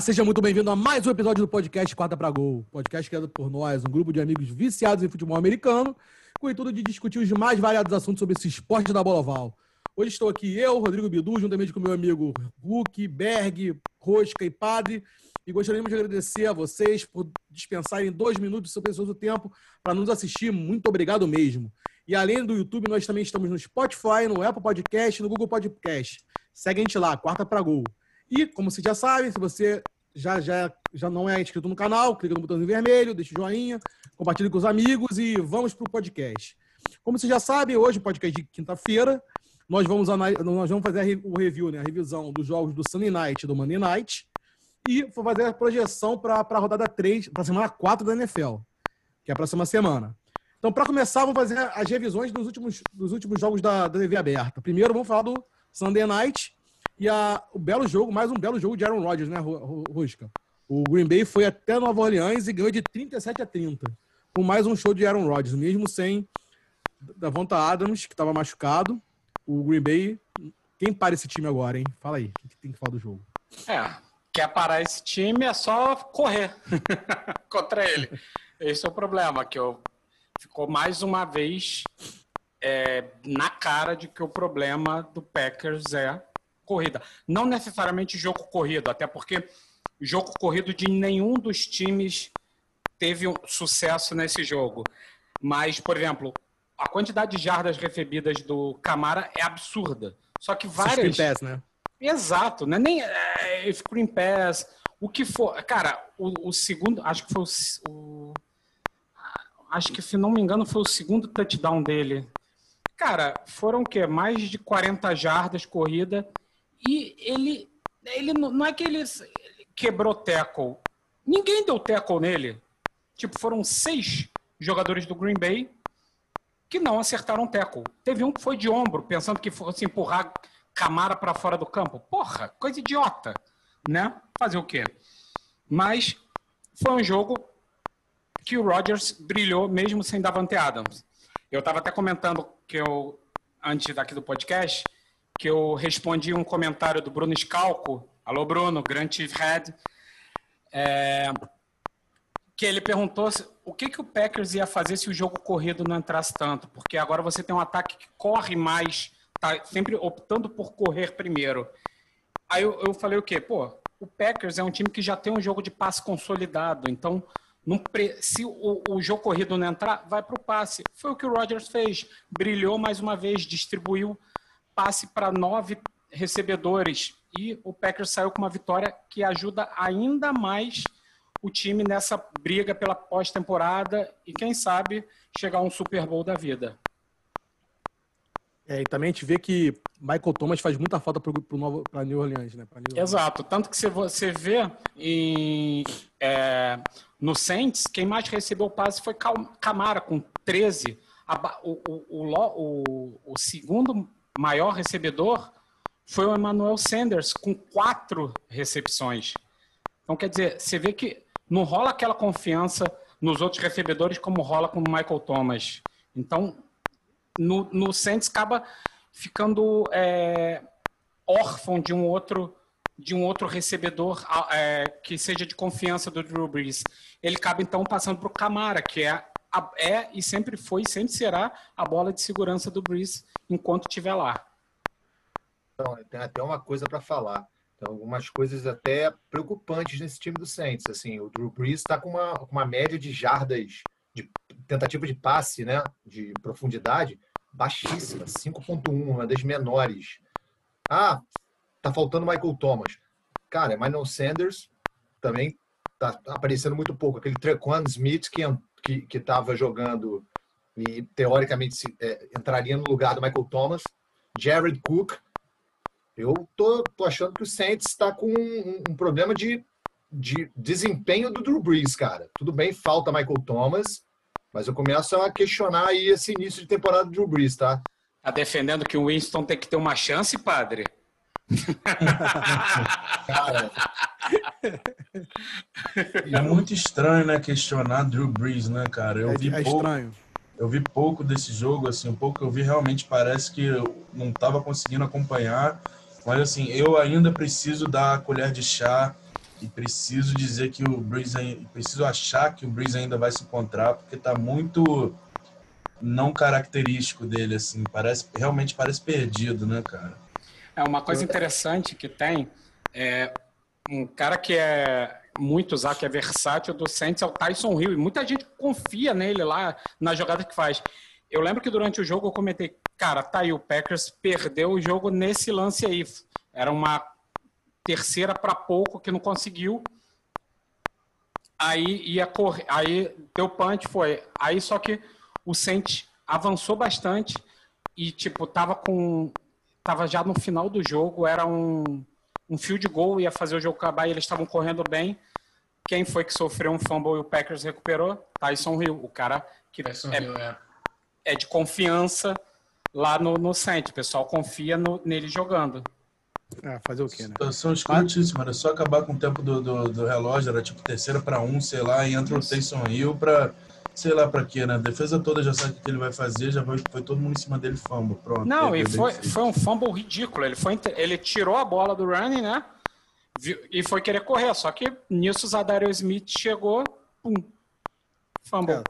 Seja muito bem-vindo a mais um episódio do podcast Quarta para Gol. Podcast criado por nós, um grupo de amigos viciados em futebol americano, com o intuito de discutir os mais variados assuntos sobre esse esporte da bola oval. Hoje estou aqui eu, Rodrigo Bidu, juntamente com meu amigo Hulk, Berg, Rosca e Padre, e gostaríamos de agradecer a vocês por dispensarem dois minutos do seu precioso tempo para nos assistir. Muito obrigado mesmo. E além do YouTube, nós também estamos no Spotify, no Apple Podcast no Google Podcast. Segue a gente lá, Quarta para Gol. E, como você já sabe, se você já, já, já não é inscrito no canal, clica no botãozinho vermelho, deixa o joinha, compartilhe com os amigos e vamos para o podcast. Como você já sabe, hoje, podcast de quinta-feira, nós vamos, nós vamos fazer o review, né, a revisão dos jogos do Sunday Night e do Monday Night e vou fazer a projeção para a rodada 3, para a semana 4 da NFL, que é a próxima semana. Então, para começar, vamos fazer as revisões dos últimos, dos últimos jogos da, da TV aberta. Primeiro, vamos falar do Sunday Night e a, o belo jogo, mais um belo jogo de Aaron Rodgers, né, Rusca? O Green Bay foi até Nova Orleans e ganhou de 37 a 30. Com mais um show de Aaron Rodgers, mesmo sem Davonta Adams, que estava machucado. O Green Bay. Quem para esse time agora, hein? Fala aí, o que tem que falar do jogo? É, quer parar esse time é só correr contra ele. Esse é o problema, que eu ficou mais uma vez é, na cara de que o problema do Packers é corrida. Não necessariamente jogo corrido, até porque jogo corrido de nenhum dos times teve um sucesso nesse jogo. Mas, por exemplo, a quantidade de jardas recebidas do Camara é absurda. Só que várias. Screen pass, né? Exato, né? Nem é, screen pass, o que for. Cara, o, o segundo, acho que foi o, o, acho que se não me engano foi o segundo touchdown dele. Cara, foram o quê? Mais de 40 jardas corrida e ele, ele não é que ele quebrou tackle. Ninguém deu tackle nele. Tipo, foram seis jogadores do Green Bay que não acertaram tackle. Teve um que foi de ombro, pensando que fosse empurrar Camara para fora do campo. Porra, coisa idiota, né? Fazer o quê? Mas foi um jogo que o Rodgers brilhou mesmo sem Davante Adams. Eu estava até comentando que eu antes daqui do podcast que eu respondi um comentário do Bruno Scalco. Alô, Bruno, Grant Head. É, que ele perguntou o que, que o Packers ia fazer se o jogo corrido não entrasse tanto. Porque agora você tem um ataque que corre mais, tá sempre optando por correr primeiro. Aí eu, eu falei o quê? Pô, o Packers é um time que já tem um jogo de passe consolidado. Então, se o, o, jogo corrido não entrar, vai para o passe. Foi o que o Rodgers fez. Brilhou mais uma vez, distribuiu passe para nove recebedores e o Packers saiu com uma vitória que ajuda ainda mais o time nessa briga pela pós-temporada e quem sabe chegar a um Super Bowl da vida. É, e também a gente vê que Michael Thomas faz muita falta para New Orleans, né? New Orleans. Exato. Tanto que você vê em, é, no Saints, quem mais recebeu o passe foi Camara, com 13. O, o, o, o, segundo maior recebedor foi o Emmanuel Sanders, com quatro recepções. Então, quer dizer, você vê que não rola aquela confiança nos outros recebedores como rola com o Michael Thomas. Então, no, no acaba ficando é, órfão de um outro de um outro recebedor é, que seja de confiança do Drew Brees. Ele acaba então passando para o Camara, que é é e sempre foi e sempre será a bola de segurança do Breeze enquanto estiver lá. Então, tem até uma coisa para falar. Então, algumas coisas até preocupantes nesse time do Saints. Assim, o Drew Brees está com uma, uma média de jardas, de tentativa de passe, né, de profundidade, baixíssima, 5.1, uma das menores. Ah, tá faltando Michael Thomas. Cara, Emmanuel Sanders também tá aparecendo muito pouco. Aquele Trequan Smith que que estava jogando e teoricamente se, é, entraria no lugar do Michael Thomas, Jared Cook. Eu tô, tô achando que o Saints está com um, um, problema de, de desempenho do Drew Brees, cara. Tudo bem, falta Michael Thomas, mas eu começo a questionar aí esse início de temporada do Drew Brees, tá? Tá defendendo que o Winston tem que ter uma chance, padre? Cara, é muito estranho, né, questionar Drew Brees, né, cara? Eu é, vi é pouco, estranho. Eu vi pouco desse jogo, assim, um pouco que eu vi realmente parece que eu não estava conseguindo acompanhar. Mas assim, eu ainda preciso dar a colher de chá E preciso dizer que o Breeze, preciso achar que o Breeze ainda vai se encontrar, porque tá muito não característico dele, assim. Parece, realmente parece perdido, né, cara? É uma coisa interessante que tem. É, um cara que é muito usado, que é versátil do Saints é o Tyson Hill. E muita gente confia nele lá na jogada que faz. Eu lembro que durante o jogo eu comentei, cara, tá aí, o Packers perdeu o jogo nesse lance aí. Era uma terceira para pouco que não conseguiu. Aí ia correr, aí deu punch, foi. Aí só que o Saints avançou bastante e tipo tava com tava já no final do jogo, era um um field goal, ia fazer o jogo acabar e eles estavam correndo bem. Quem foi que sofreu um fumble e o Packers recuperou? Tyson Hill, o cara que Tyson é, Hill, é. é de confiança lá no, no Saints. O pessoal confia no, nele jogando. É, fazer o quê, né? Situação escrotíssima, era só acabar com o tempo do, do, do relógio, era tipo terceira para um, sei lá, e entra o Tyson Hill para sei lá para quê, né? A defesa toda já sabe o que ele vai fazer, já foi, foi todo mundo em cima dele, fumble, pronto. Não, e foi, foi um fumble ridículo. Ele, foi, ele tirou a bola do running, né? E foi querer correr. Só que nisso o Zadario Smith chegou, pum, fumble. É.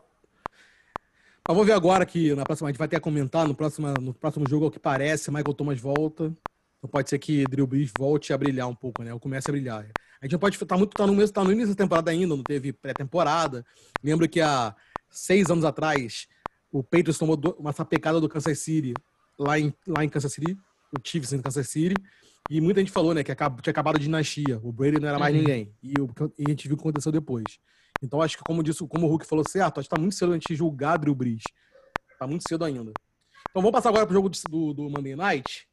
Mas vamos ver agora que na próxima a gente vai ter a comentar no próximo, no próximo jogo, ao que parece, Michael Thomas volta. Então pode ser que Drew Brees volte a brilhar um pouco, né? Ou comece a brilhar. A gente não pode estar muito, tá no, mesmo, tá no início da temporada ainda, não teve pré-temporada. Lembro que há seis anos atrás, o Patriots tomou uma sapecada do Kansas City, lá em, lá em Kansas City, o Chiefs em Kansas City. E muita gente falou, né, que tinha acabado a dinastia. O Brady não era mais Uhum. ninguém. E, o- e a gente viu o que aconteceu depois. Então acho que, como disse, como o Hulk falou certo, acho que tá muito cedo a gente julgar Drew Brees. Tá muito cedo ainda. Então vamos passar agora pro jogo do, do Monday Night,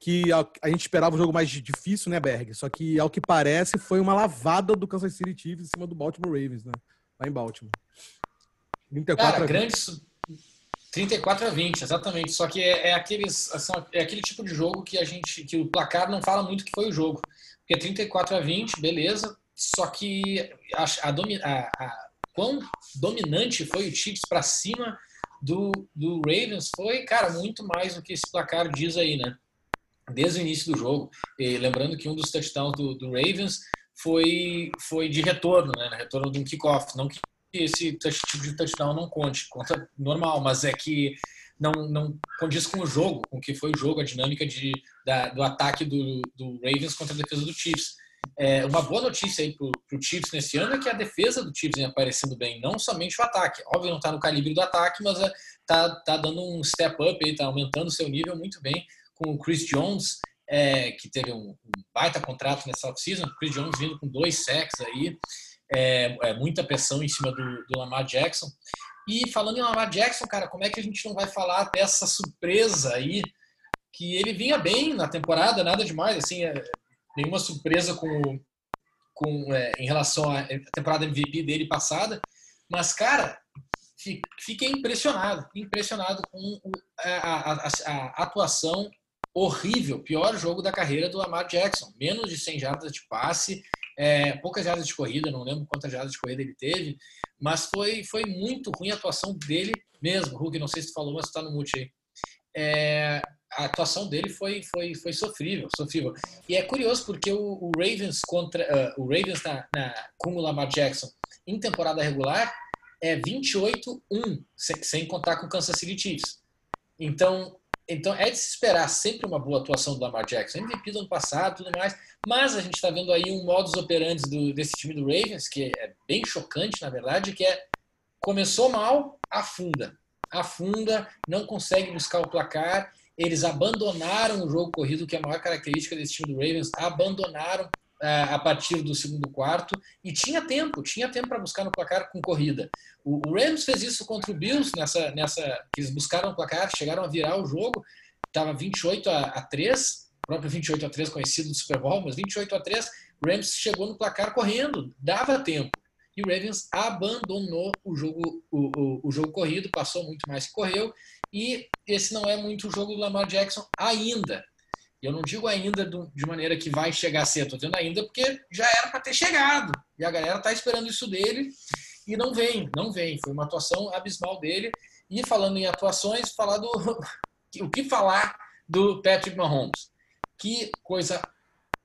que a, a gente esperava um jogo mais difícil, né, Berg? Só que, ao que parece, foi uma lavada do Kansas City Chiefs em cima do Baltimore Ravens, né? Lá em Baltimore. 34 Cara, a 20. grande. su- 34 a 20, exatamente. Só que é, é aqueles, é aquele tipo de jogo que a gente. que o placar não fala muito que foi o jogo. Porque 34 a 20, beleza. Só que a, a, a- a- quão dominante foi o Chiefs para cima do, do Ravens foi, cara, muito mais do que esse placar diz aí, né? Desde o início do jogo. E lembrando que um dos touchdowns do, do Ravens foi, foi de retorno, né? Retorno de um kickoff. Não que esse tipo de touchdown não conte, conta normal, mas é que não, não condiz com o jogo, com o que foi o jogo, a dinâmica de, da, do ataque do, do Ravens contra a defesa do Chiefs. É, uma boa notícia aí pro, pro Chiefs nesse ano é que a defesa do Chiefs vem aparecendo bem, não somente o ataque. Óbvio, não tá no calibre do ataque, mas é, tá, tá dando um step up aí, tá aumentando seu nível muito bem com o Chris Jones, é, que teve um, um baita contrato nessa off-season. Chris Jones vindo com dois sacks aí, é, é, muita pressão em cima do, do Lamar Jackson. E falando em Lamar Jackson, cara, como é que a gente não vai falar dessa surpresa aí? Que ele vinha bem na temporada, nada demais, assim, é, nenhuma surpresa com, com é, em relação à temporada MVP dele passada. Mas, cara, fi- fiquei impressionado, impressionado com a- a- a atuação horrível, pior jogo da carreira do Lamar Jackson. Menos de 100 jardas de passe, é, poucas jardas de corrida, não lembro quantas jardas de corrida ele teve, mas foi, foi muito ruim a atuação dele mesmo. Hulk, não sei se tu falou, mas tu tá no mute aí. É, a atuação dele foi, foi, foi sofrível, sofrível. E é curioso porque o, o Ravens contra ah, o Ravens na, na, com o Lamar Jackson em temporada regular é 28-1, sem, sem contar com o Kansas City Chiefs. Então, então é de se esperar sempre uma boa atuação do Lamar Jackson. MVP do ano passado tudo mais. Mas a gente está vendo aí um modus operandi do, desse time do Ravens, que é bem chocante, na verdade, que é começou mal, afunda. Afunda, não consegue buscar o placar. Eles abandonaram o jogo corrido, que é a maior característica desse time do Ravens. Abandonaram a partir do segundo quarto e tinha tempo, tinha tempo para buscar no placar com corrida. O, Rams fez isso contra o Bills nessa, nessa eles buscaram o placar, chegaram a virar o jogo, estava 28 a, a 3, o próprio 28 a 3 conhecido do Super Bowl, mas 28 a 3, o Rams chegou no placar correndo, dava tempo. E o Ravens abandonou o jogo, o, o, o jogo corrido, passou muito mais que correu, e esse não é muito o jogo do Lamar Jackson ainda. E eu não digo ainda de maneira que vai chegar cedo, estou dizendo ainda porque já era para ter chegado. E a galera está esperando isso dele e não vem, não vem. Foi uma atuação abismal dele. E falando em atuações, falar do. o que falar do Patrick Mahomes? Que coisa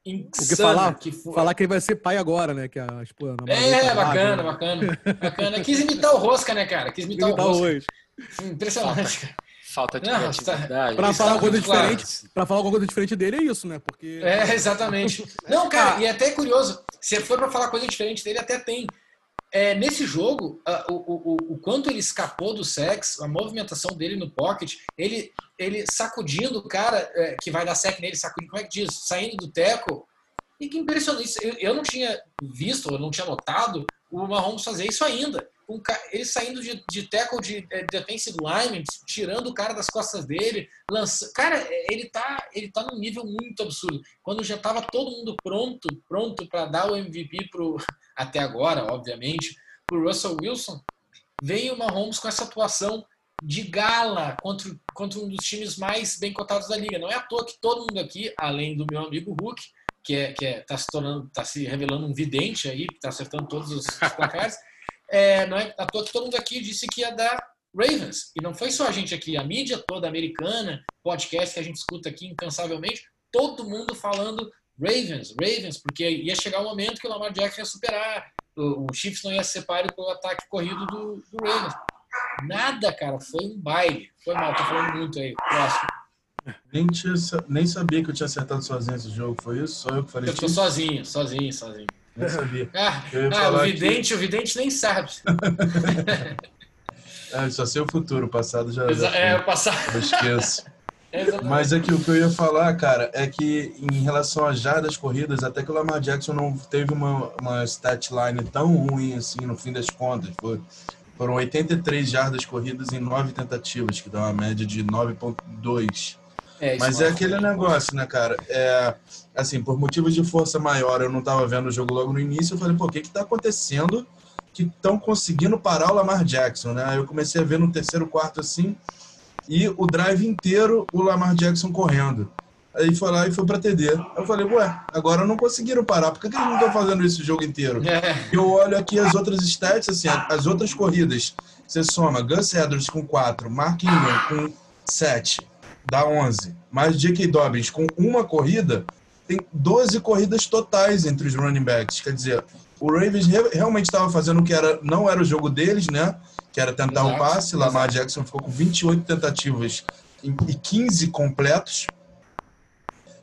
Porque falar, que for... falar que ele vai ser pai agora, né? Que a esposa. É, tá bacana, bacana, bacana. Quis imitar o Rosca, né, cara? Quis imitar, imitar o Rosca. Hoje. Impressionante, cara. Falta de Não, tá... Pra falar alguma coisa claro. diferente, para falar alguma coisa diferente dele é isso, né? Porque É, exatamente. Não, cara, ah. e é até curioso, se for para falar coisa diferente dele até tem. É, nesse jogo, uh, o, o, o, quanto ele escapou do sexo, a movimentação dele no pocket, ele, ele sacudindo o cara é, que vai dar sec nele, sacudindo, como é que diz? Saindo do teco. E que impressionante. Eu, eu não tinha visto, eu não tinha notado o Mahomes fazer isso ainda ele saindo de, de tackle de, de defensive lineman, tirando o cara das costas dele, cara, ele tá, ele tá num nível muito absurdo. Quando já tava todo mundo pronto, pronto para dar o MVP pro até agora, obviamente, pro Russell Wilson, veio o Mahomes com essa atuação de gala contra, contra um dos times mais bem cotados da liga. Não é à toa que todo mundo aqui, além do meu amigo Hulk, que é que é, tá se tornando, tá se revelando um vidente aí, que tá acertando todos os placares é, não é todo mundo aqui disse que ia dar Ravens. E não foi só a gente aqui, a mídia toda americana, podcast que a gente escuta aqui incansavelmente, todo mundo falando Ravens, Ravens, porque ia chegar o momento que o Lamar Jackson ia superar, o, o Chiefs não ia ser páreo pelo ataque corrido do, do, Ravens. Nada, cara, foi um baile. Foi mal, tô falando muito aí. Próximo. Nem, tinha, nem sabia que eu tinha acertado sozinho esse jogo, foi isso? Só eu que falei Eu tô sozinho, sozinho, sozinho. Nem sabia. Ah, ah o vidente, que... o vidente nem sabe. é, só sei o futuro, o passado já. Exa já é, o passado. Eu esqueço. Mas é que o que eu ia falar, cara, é que em relação às jardas corridas, até que o Lamar Jackson não teve uma, uma stat line tão ruim assim no fim das contas. Foi, foram 83 jardas corridas em 9 tentativas, que dá uma média de 9,2. É, Mas é aquele negócio, né, cara? É, assim, por motivos de força maior, eu não estava vendo o jogo logo no início. Eu falei, pô, o que está acontecendo que estão conseguindo parar o Lamar Jackson, né? Aí eu comecei a ver no terceiro quarto assim, e o drive inteiro o Lamar Jackson correndo. Aí foi lá e foi para TD. Eu falei, ué, agora não conseguiram parar. Por que, que eles não estão fazendo isso o jogo inteiro? É. Eu olho aqui as outras stats, assim, as outras corridas. Você soma Gus Edwards com 4, Mark Ingram com 7, dá 11. Mas J.K. Dobbins, com uma corrida, tem 12 corridas totais entre os running backs. Quer dizer, o Ravens realmente estava fazendo o que era, não era o jogo deles, né? Que era tentar o passe. Exato. Lamar Jackson ficou com 28 tentativas e 15 completos.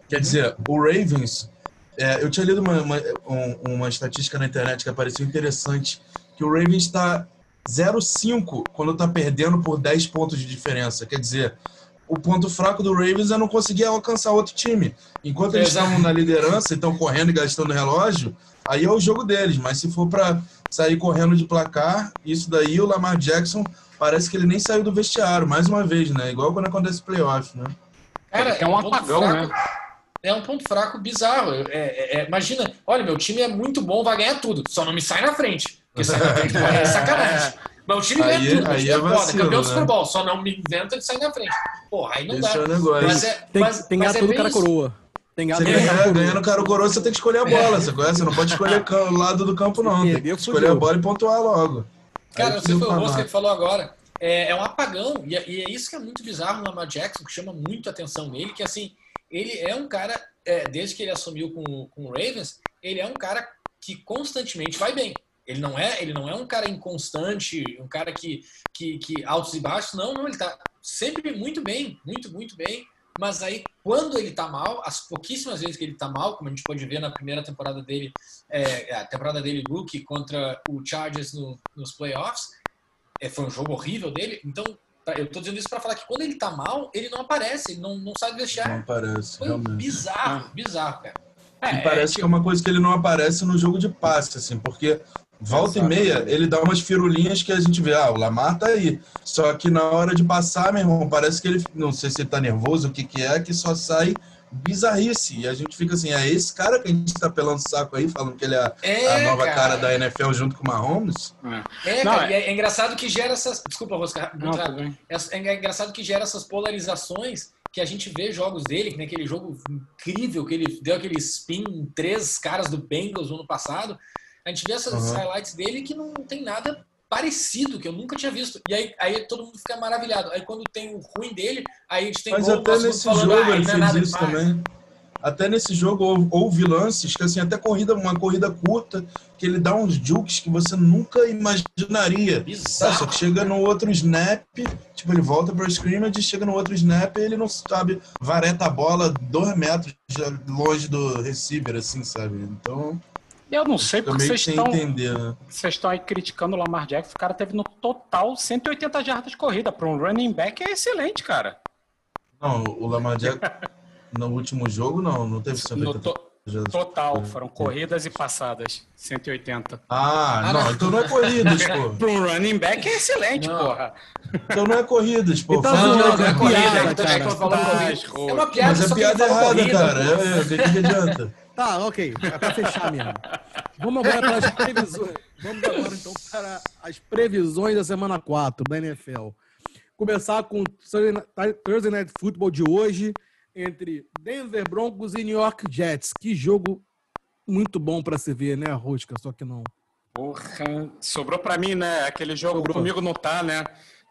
Quer uhum. dizer, o Ravens. É, eu tinha lido uma, uma, uma estatística na internet que apareceu interessante, que o Ravens está 0-5 quando está perdendo por 10 pontos de diferença. Quer dizer, o ponto fraco do Ravens é não conseguir alcançar outro time. Enquanto eles estão na liderança e estão correndo e gastando relógio, aí é o jogo deles. Mas se for para sair correndo de placar, isso daí o Lamar Jackson parece que ele nem saiu do vestiário, mais uma vez, né? Igual quando acontece playoff, né? Cara, é um, um apagão, fraco, né? É um ponto fraco bizarro. É, é, é, imagina, olha, meu time é muito bom, vai ganhar tudo, só não me sai na frente. Porque sai na frente é sacanagem. Mas o time ganha tudo, aí é, é vacilo, campeão né? do Super Bowl, só não me inventa de sair na frente. Porra, aí não Esse dá. É o negócio. Mas é, tem, mas, tem mas é tudo cara coroa. Tem gato você ganha, ganhando cara coroa, você tem que escolher a bola, você conhece? Você não pode escolher o lado do campo, não. Tem que escolher a bola e pontuar logo. Cara, você foi o que falou agora. É, é um apagão, e é, e é, isso que é muito bizarro no Lamar Jackson, que chama muito a atenção nele, que assim, ele é um cara, é, desde que ele assumiu com, com o Ravens, ele é um cara que constantemente vai bem. Ele não é, ele não é um cara inconstante, um cara que, que, que altos e baixos. Não, não, ele tá sempre muito bem, muito, muito bem. Mas aí, quando ele tá mal, as pouquíssimas vezes que ele tá mal, como a gente pode ver na primeira temporada dele, é, a temporada dele rookie contra o Chargers no, nos playoffs, é, foi um jogo horrível dele. Então, eu tô dizendo isso para falar que quando ele tá mal, ele não aparece, ele não, não sabe deixar. Não aparece, foi realmente. bizarro, bizarro, cara. É, e parece tipo... que é uma coisa que ele não aparece no jogo de passe, assim, porque Volta e meia, ele dá umas firulinhas que a gente vê, ah, o Lamar tá aí. Só que na hora de passar, meu irmão, parece que ele, não sei se ele tá nervoso, o que que é, que só sai bizarrice. E a gente fica assim, é esse cara que a gente tá pelando saco aí, falando que ele é, é a nova cara. cara. da NFL junto com o Mahomes. É, é não, cara, é... é... engraçado que gera essas... Desculpa, Rosca. Não, é, é engraçado que gera essas polarizações que a gente vê jogos dele, que naquele jogo incrível que ele deu aquele spin em três caras do Bengals no ano passado, a gente vê essas uhum. highlights dele que não tem nada parecido, que eu nunca tinha visto. E aí, aí todo mundo fica maravilhado. Aí quando tem o ruim dele, aí a gente tem Mas até nesse falando, jogo ah, ele fez isso também. até nesse jogo houve, lances que, assim, até corrida, uma corrida curta, que ele dá uns jukes que você nunca imaginaria. Tá? Só que chega no outro snap, tipo, ele volta pro scrimmage, chega no outro snap e ele não sabe, vareta a bola dois metros longe do receiver, assim, sabe? Então. Eu não sei porque vocês estão, entender, né? vocês estão aí criticando o Lamar Jackson. O cara teve no total 180 jardas de corrida. Para um running back é excelente, cara. Não, o Lamar Jackson no último jogo não, não teve 180 no to Total, foram corridas e passadas. 180. Ah, ah não, não, então não é corridas, pô. Para um running back é excelente, não. porra. Então não é corridas, pô. Então, não, não, não, é corrida, então é, é uma piada, Mas é piada errada, cara. É, o que, que adianta? Tá, ok. É pra fechar mesmo. Vamos agora para as previsões. Vamos agora, então, para as previsões da semana 4 da NFL. Começar com o Thursday Night Football de hoje entre Denver Broncos e New York Jets. Que jogo muito bom para se ver, né, Rosca? Só que não. Porra, sobrou para mim, né? Aquele jogo sobrou. comigo não tá, né?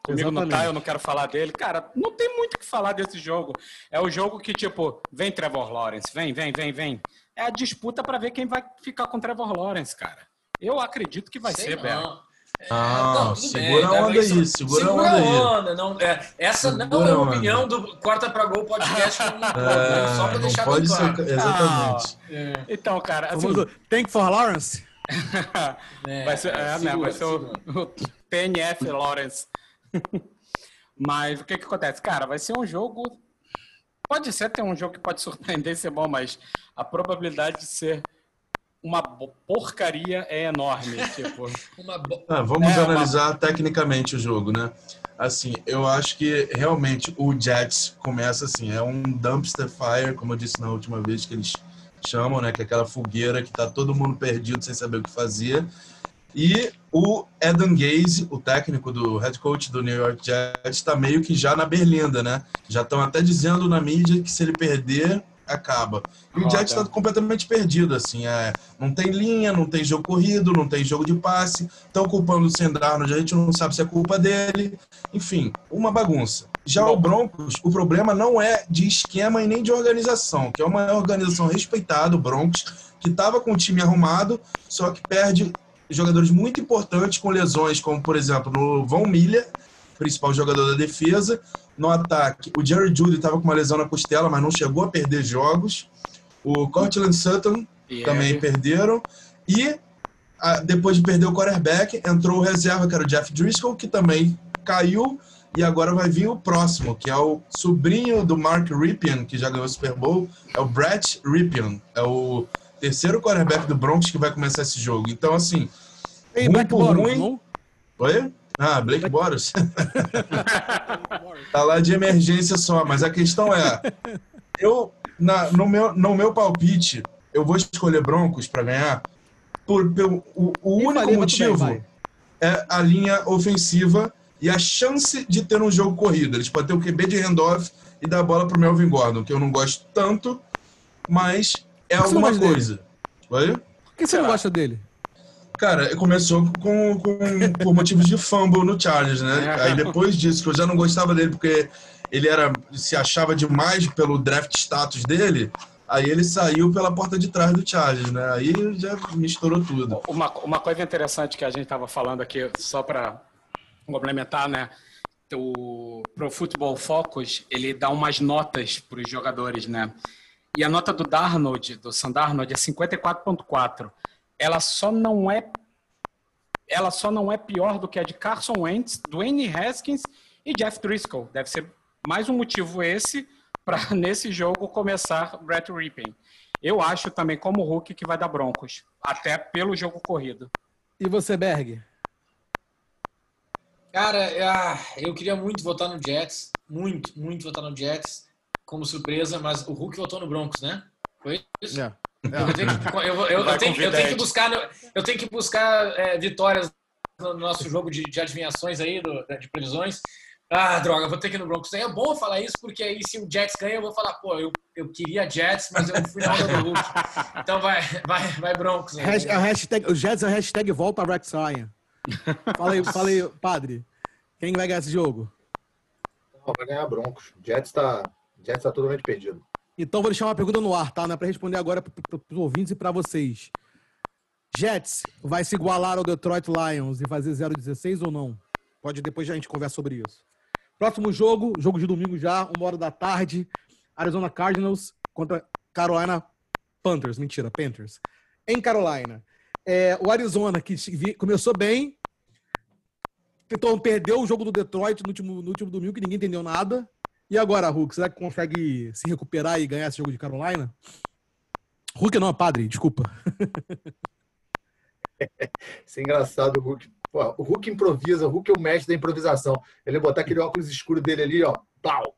Comigo Exatamente. não tá, eu não quero falar dele. Cara, não tem muito o que falar desse jogo. É o jogo que, tipo, vem Trevor Lawrence, vem, vem, vem, vem. É a disputa para ver quem vai ficar com Trevor Lawrence, cara. Eu acredito que vai Sei ser, Bel. Ah, não, segura bem, a onda aí, segura, segura a onda, onda aí. Não, é, essa segura não é a opinião do Quarta pra Gol podcast, não, é, só pra deixar pode claro. Ser, exatamente. Ah, é. Então, cara, assim, Vamos, Thank for Lawrence? é, vai ser, é, segura, né, vai ser o, o PNF Lawrence. mas o que que acontece? Cara, vai ser um jogo... Pode ser ter um jogo que pode surpreender ser bom, mas a probabilidade de ser uma porcaria é enorme. Tipo, bo... ah, vamos é analisar uma... tecnicamente o jogo, né? Assim, eu acho que realmente o Jets começa assim, é um dumpster fire, como eu disse na última vez que eles chamam, né? Que é aquela fogueira que tá todo mundo perdido sem saber o que fazer. E o Adam Gaze, o técnico do head coach do New York Jets, está meio que já na berlinda, né? Já estão até dizendo na mídia que se ele perder, acaba. E o Jets está completamente perdido, assim. É, não tem linha, não tem jogo corrido, não tem jogo de passe. Estão culpando o Sendarnold, a gente não sabe se é culpa dele. Enfim, uma bagunça. Já Bom. o Broncos, o problema não é de esquema e nem de organização, que é uma organização respeitada, o Broncos, que estava com o time arrumado, só que perde jogadores muito importantes com lesões, como, por exemplo, no Von Miller, principal jogador da defesa, no ataque, o Jerry Judy estava com uma lesão na costela, mas não chegou a perder jogos. O Cortland Sutton yeah. também perderam. E depois de perder o quarterback, entrou o reserva, que era o Jeff Driscoll, que também caiu. E agora vai vir o próximo, que é o sobrinho do Mark Ripien, que já ganhou o Super Bowl, é o Brett Ripien. É o terceiro quarterback do Broncos que vai começar esse jogo. Então, assim, Ei, ruim por ruim... Oi? Ah, Blake Boros. tá lá de emergência só, mas a questão é, eu na, no, meu, no meu palpite, eu vou escolher Broncos para ganhar por, por, o, o único falei, motivo bem, é a linha ofensiva e a chance de ter um jogo corrido. Eles podem ter o QB de handoff e dar a bola pro Melvin Gordon, que eu não gosto tanto, mas é alguma coisa. Oi? Por que você não gosta dele? Cara, começou com, com, por motivos de fumble no Chargers, né? É. Aí depois disso, que eu já não gostava dele, porque ele era se achava demais pelo draft status dele, aí ele saiu pela porta de trás do Chargers, né? Aí já misturou tudo. Uma, uma coisa interessante que a gente estava falando aqui, só para complementar, né? O Pro Football Focus, ele dá umas notas para os jogadores, né? E a nota do Darnold, do Sandarnold, é 54.4 ela só não é ela só não é pior do que a de Carson Wentz, Dwayne Haskins e Jeff Driscoll. Deve ser mais um motivo esse para nesse jogo começar Brett Rippin. Eu acho também como Hulk que vai dar Broncos, até pelo jogo corrido. E você, Berg? Cara, ah, eu queria muito votar no Jets, muito, muito votar no Jets como surpresa, mas o Hulk votou no Broncos, né? Foi isso? Yeah. Eu tenho que, eu, eu, eu tenho, eu tenho que buscar, eu tenho que buscar é, vitórias no nosso jogo de, de adivinhações aí, do, de previsões. Ah, droga, vou ter que ir no Broncos. É bom falar isso, porque aí se o Jets ganha, eu vou falar, pô, eu, eu queria Jets, mas eu fui na onda do Hulk. Então vai, vai, vai Broncos. Né? Hashtag, o Jets é a hashtag volta Rex Ryan. Fala aí, fala aí, padre. Quem vai ganhar esse jogo? Não, vai ganhar Broncos. Jets tá, Jets tá totalmente perdido. Então vou deixar uma pergunta no ar, tá? Não é para responder agora para os ouvintes e para vocês. Jets vai se igualar ao Detroit Lions e fazer 0-16 ou não? Pode depois a gente conversa sobre isso. Próximo jogo, jogo de domingo já, uma hora da tarde. Arizona Cardinals contra Carolina Panthers. Mentira, Panthers. Em Carolina. É, o Arizona, que começou bem, tentou perder o jogo do Detroit no último, no último domingo, que ninguém entendeu nada. E agora, Hulk, será que consegue se recuperar e ganhar esse jogo de Carolina? Hulk não, padre, desculpa. Isso é engraçado, o Hulk. Pô, o Hulk improvisa, o Hulk é o mestre da improvisação. Ele botar aquele óculos escuro dele ali, ó. Pau!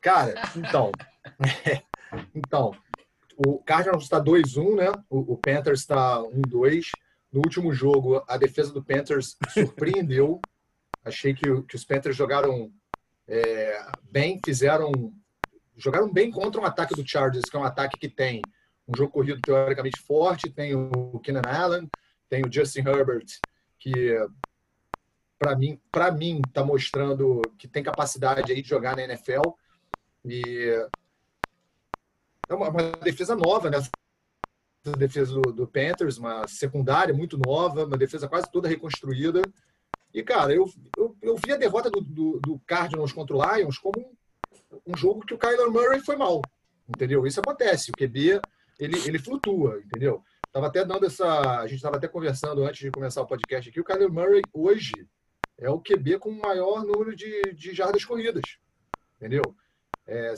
Cara, então. então, o Cardinals está 2-1, né? O, o Panthers está 1-2. No último jogo, a defesa do Panthers surpreendeu. Achei que, que os Panthers jogaram é, bem, fizeram. Jogaram bem contra um ataque do Chargers, que é um ataque que tem um jogo corrido teoricamente forte, tem o Keenan Allen, tem o Justin Herbert, que para mim, para mim está mostrando que tem capacidade aí de jogar na NFL e é uma, uma defesa nova, né? A defesa do, do, Panthers, uma secundária muito nova, uma defesa quase toda reconstruída. E, cara, eu, eu, vi a derrota do, do, do Cardinals contra o Lions como um, um jogo que o Kyler Murray foi mal, entendeu? Isso acontece. O QB ele, ele flutua, entendeu? Tava até dando essa. A gente estava até conversando antes de começar o podcast aqui. O Kyler Murray hoje é o QB com o maior número de, de jardas corridas, entendeu? É,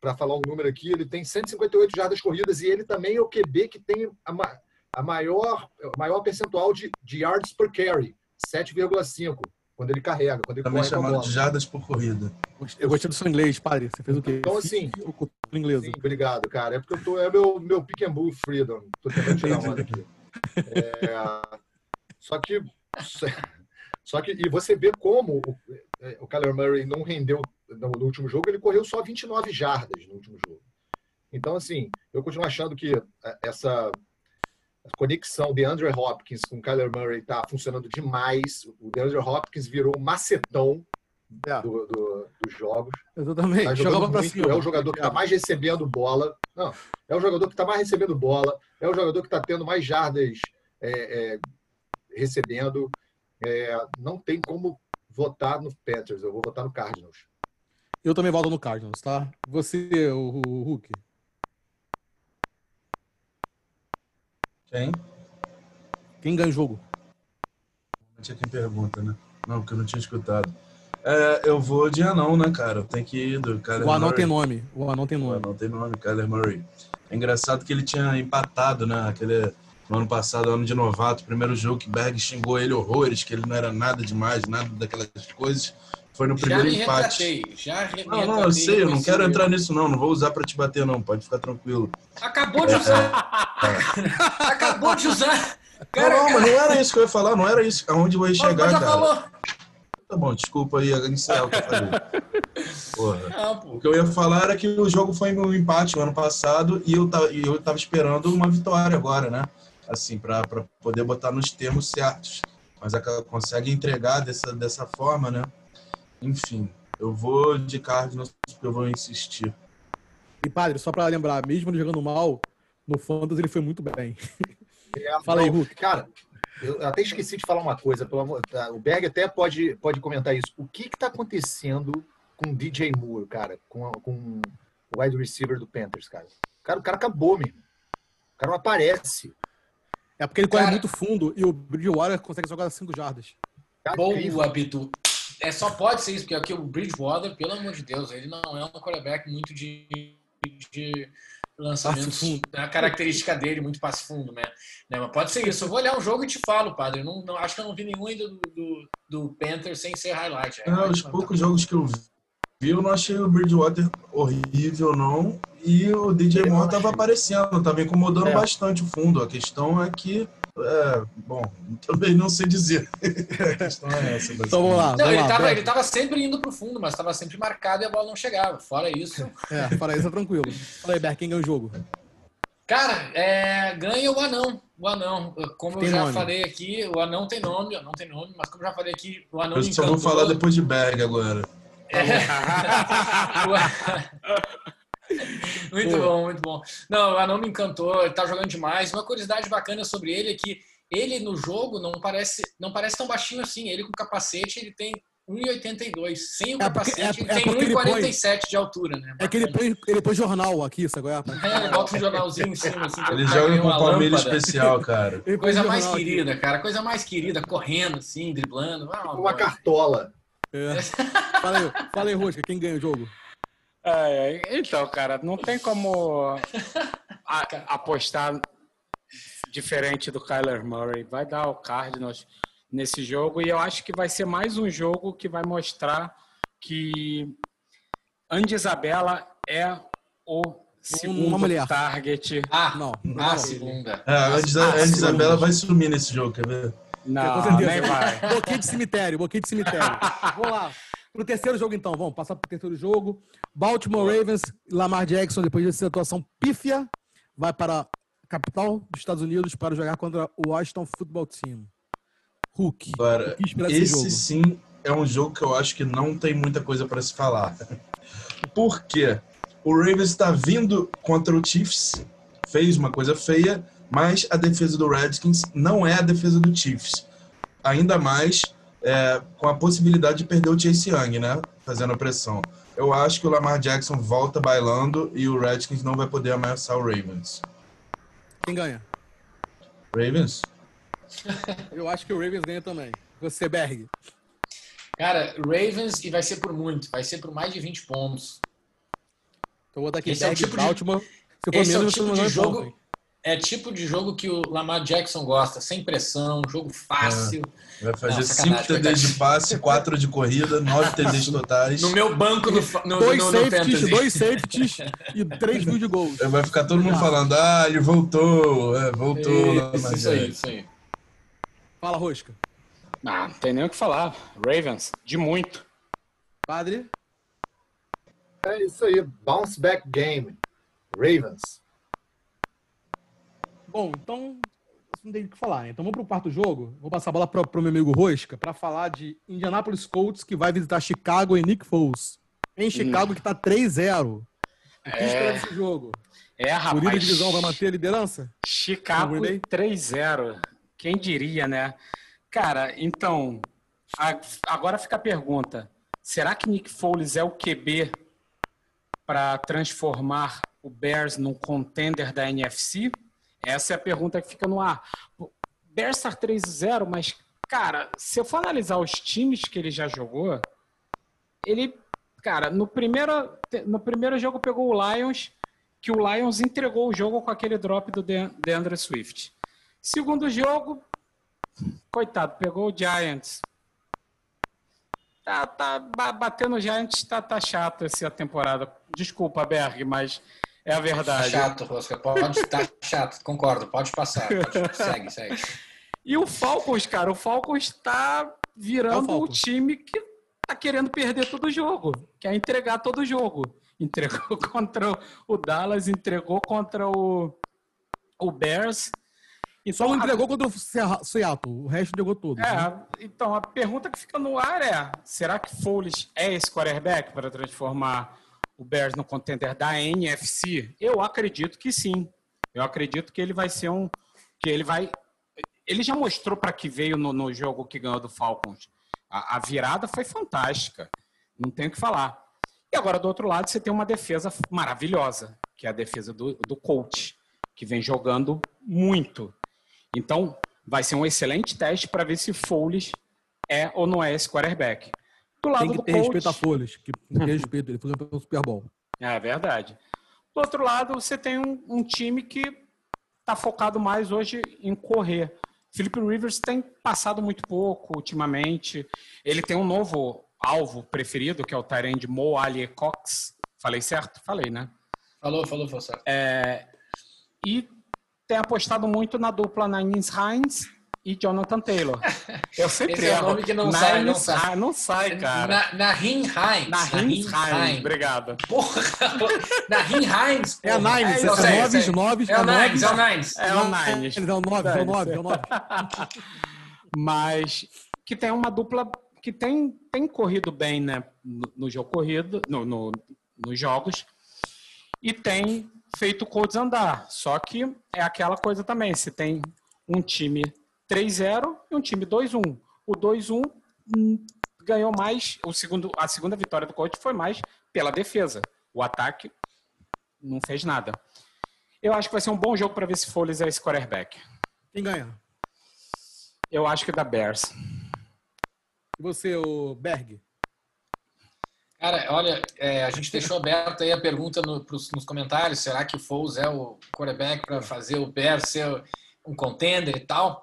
Para falar um número aqui, ele tem 158 jardas corridas e ele também é o QB que tem a, a maior, maior percentual de, de yards per carry, 7,5 quando ele carrega, quando ele Também chamado de jardas por corrida. Eu gostei do seu inglês, padre. Você fez o quê? Então, assim. Inglês. Sim, obrigado, cara. É porque eu tô. É meu, meu pick and bull freedom. Tô tentando tirar uma aqui. É, só que. Só que. E você vê como o, o Kyler Murray não rendeu no, no último jogo, ele correu só 29 jardas no último jogo. Então, assim, eu continuo achando que essa a conexão de Andrew Hopkins com Kyler Murray está funcionando demais. O DeAndre Hopkins virou macetão é. do, do, dos jogos. Exatamente. Tá jogando muito, cima, é o jogador que está mais recebendo bola. Não, é o jogador que está mais recebendo bola. É o jogador que está tendo mais jardas é, é, recebendo. É, não tem como votar no Panthers. Eu vou votar no Cardinals. Eu também voto no Cardinals, tá? Você, o, o Hulk. Quem? Quem ganha o jogo? Não tinha quem pergunta, né? Não, porque eu não tinha escutado. É, eu vou de anão, né, cara? Tem que ir do Kyler O anão Murray. tem nome. O anão tem nome. O anão tem nome, Kyler Murray. É engraçado que ele tinha empatado, né? Aquele, no ano passado, ano de novato, primeiro jogo que Berg xingou ele horrores, que ele não era nada demais, nada daquelas coisas. Foi no primeiro já empate. já não, não, eu sei, eu não quero entrar nisso, não. Não vou usar para te bater, não. Pode ficar tranquilo. Acabou de usar. É. Acabou de usar. Cara, não, não, mas não era isso que eu ia falar, não era isso. Aonde eu ia chegar, cara. Falou. Tá bom, desculpa aí iniciar o que eu falei. Porra. Não, o que eu ia falar era que o jogo foi um empate o ano passado e eu, e eu tava esperando uma vitória agora, né? Assim, para poder botar nos termos certos. Mas consegue entregar dessa, dessa forma, né? Enfim, eu vou de Cardinals porque eu vou insistir. E, padre, só para lembrar, mesmo ele jogando mal, no Fantasy ele foi muito bem. É, Fala aí, Hulk. Cara, eu até esqueci de falar uma coisa. Pelo amor, tá, o Berg até pode, pode comentar isso. O que está acontecendo com o DJ Moore, cara? Com, com o wide receiver do Panthers, cara? Cara, o cara acabou, mesmo. O cara não aparece. É porque ele cara... corre muito fundo e o Bridgewater consegue jogar 5 jardas. Boa, Bitu é, só pode ser isso, porque aqui o Bridgewater, pelo amor de Deus, ele não é um quarterback muito de, de lançamento, a característica dele, muito passe fundo, né? né? Mas pode ser isso. Eu vou olhar um jogo e te falo, padre. Eu não, não, acho que eu não vi nenhum ainda do, do, do Panther sem ser highlight. É, os poucos jogos que eu vi, eu não achei o Bridgewater horrível, não. E o DJ Moore estava aparecendo, estava incomodando é. bastante o fundo. A questão é que é, bom, também não sei dizer. a questão é essa. Então vamos lá. Não, vamos ele, lá, tava, ele tava sempre indo pro fundo, mas tava sempre marcado e a bola não chegava. Fora isso. É, fora isso é tranquilo. Fala aí, Ber, quem ganha o jogo? Cara, é, ganha o anão. O anão. Como tem eu já nome. falei aqui, o anão tem nome, o anão tem nome, mas como eu já falei aqui, o anão. Eu só vou falar depois de Berg agora. É. Muito bom, muito bom. Não, o Anão me encantou, ele tá jogando demais. Uma curiosidade bacana sobre ele é que ele no jogo não parece, não parece tão baixinho assim. Ele com capacete, ele tem 1,82. Sem o É porque- capacete, é- ele é tem porque ele põe- 1,47 de altura, né? É que ele Bacana. põe, ele põe jornal aqui, sabe? é? É, ele bota um jornalzinho em cima, assim. Ele joga com uma palmeira lâmpada. especial, cara. Coisa mais jornal aqui. querida, cara. Coisa mais querida. Correndo, assim, driblando. Ah, Uma boy. cartola. É. Fala aí, fala aí, Rosca, quem ganha o jogo? É, então, cara, não tem como a- apostar diferente do Kyler Murray. Vai dar o Cardinals nesse jogo e eu acho que vai ser mais um jogo que vai mostrar que Andy Isabella é o segundo mulher. target. Ah, Não, não, ah, não. segunda. É, a Isa- a Isabela vai sumir nesse jogo, quer ver? Não, nem vai. Boquinha de cemitério, boquinha de cemitério. Vamos lá. Pro terceiro jogo, então. Vamos passar pro terceiro jogo. Baltimore Ravens, Lamar Jackson, depois dessa atuação pífia, vai para a capital dos Estados Unidos para jogar contra o Washington Football Team. Hulk. Esse jogo? sim é um jogo que eu acho que não tem muita coisa para se falar. Por quê? O Ravens está vindo contra o Chiefs, fez uma coisa feia, mas a defesa do Redskins não é a defesa do Chiefs. Ainda mais é, com a possibilidade de perder o Chase Young, né? Fazendo a pressão. Eu acho que o Lamar Jackson volta bailando e o Redskins não vai poder ameaçar o Ravens. Quem ganha? Ravens? Eu acho que o Ravens ganha também. Você, Berg. Cara, Ravens e vai ser por muito. Vai ser por mais de 20 pontos. Então, eu vou botar aqui Esse é o Berg tipo de- Baltimore. Se for esse é o tipo de jogo-? É tipo de jogo que o Lamar Jackson gosta. Sem pressão, jogo fácil. Vai fazer Não, 5 sacanagem, TDs de passe, 4 de corrida, 9 TDs totais. No meu banco no, no, Dois no, no safeties, Fantasy. dois safeties e três mil de gols. Vai ficar todo mundo falando, ah, ele voltou, é, voltou. Isso, isso aí, Jackson. isso aí. Fala, Rosca. Ah, não tem nem o que falar. Ravens, de muito. Padre. É isso aí. Bounce back game. Ravens. Bom, então não tem o que falar. né? Então vamos pro quarto jogo. Vou passar a bola pro, pro meu amigo Rosca para falar de Indianapolis Colts que vai visitar Chicago e Nick Foles. Em Chicago que tá 3-0. O que esperar desse jogo? É, O líder rapaz. de divisão vai manter a liderança? Chicago O Green 3-0. Quem diria, né? Cara, então, agora fica a pergunta: será que Nick Foles é o QB para transformar o Bears num contender da NFC? Essa é a pergunta que fica no ar. Está 3-0, mas, cara, se eu for analisar os times que ele já jogou, ele, cara, no primeiro, no primeiro jogo pegou o Lions, que o Lions entregou o jogo com aquele drop do De- DeAndre Swift. Segundo jogo, coitado, pegou o Giants. Tá, tá ba- batendo o Giants, tá, tá chato essa temporada. Desculpa, Berg, mas é a Tá verdade. chato, Rosca. Pode estar chato, concordo. Pode passar. Pode, segue, segue. E o Falcons, cara, o Falcons tá É o virando o Falcons. time que tá querendo perder todo jogo, quer entregar todo jogo. Entregou contra o Dallas, entregou contra o, o Bears. Só Então, a- entregou contra o Seattle. O resto entregou todos. né? É, então a pergunta que fica no ar é: será que Foles é esse quarterback para transformar o Bears no contender da NFC? Eu acredito que sim. Eu acredito que ele vai ser um. que ele vai. Ele já mostrou para que veio no, no jogo que ganhou do Falcons. A, a virada foi fantástica. Não tem o que falar. E agora, do outro lado, você tem uma defesa maravilhosa, que é a defesa do, do coach, que vem jogando muito. Então, vai ser um excelente teste para ver se Foles é ou não é esse quarterback. Do lado Tem que do ter coach, respeito a Folhas. Que tem respeito. Ele foi campeão do Super Bowl. é verdade. Do outro lado, você tem um, um time que está focado mais hoje em correr. Felipe Rivers tem passado muito pouco ultimamente. Ele tem um novo alvo preferido, que é o Tyrande Mo Ali Cox. Falei certo? Falei, né? Falou, falou, falou certo. E tem apostado muito na dupla Nines Hines e Jonathan Taylor. Eu sempre Esse é o nome que não sai, não Nines sai. Não sai, cara. Na, na Rin Hines. Na Hines Hines. Obrigado. Porra, na Rin Hines. É a porra. Nines. É, É, sei, noves, noves. É o. Nines, é o Nines. É o Nines. É o 9, é o 9, é o 9. Mas que tem uma dupla que tem, tem corrido bem né, no, no jogo corrido, no, no- nos jogos. e tem feito o Colts andar. Só que é aquela coisa também, se tem um time 3-0 e um time 2-1. O 2-1 hum, ganhou mais, o segundo, a segunda vitória do Colts foi mais pela defesa. O ataque não fez nada. Eu acho que vai ser um bom jogo para ver se Foles é esse quarterback. Quem ganha? Eu acho que é da Bears. E você, o Berg? Cara, olha, é, a gente deixou aberto aí a pergunta no, pros, nos comentários. Será que o Foles é o quarterback para fazer o Bears ser um contender e tal?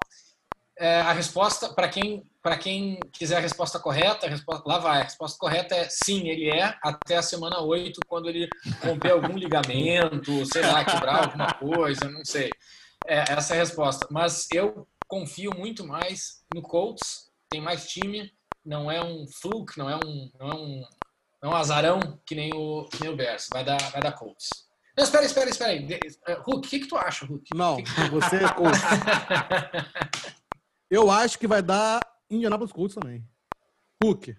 É, a resposta, para quem, quem quiser a resposta correta, a resposta, lá vai. A resposta correta é sim, ele é, até a semana 8, quando ele romper algum ligamento, sei lá, quebrar alguma coisa, não sei. É, essa é a resposta. Mas eu confio muito mais no Colts, tem mais time, não é um fluke, não é um, não é um, não é um azarão que nem o, que nem o Bears. Vai dar, vai dar Colts. Não, espera, espera, espera aí. Hulk, o que, que tu acha, Hulk? Não, que que... você é. Eu acho que vai dar Indianapolis Colts também. Hulk.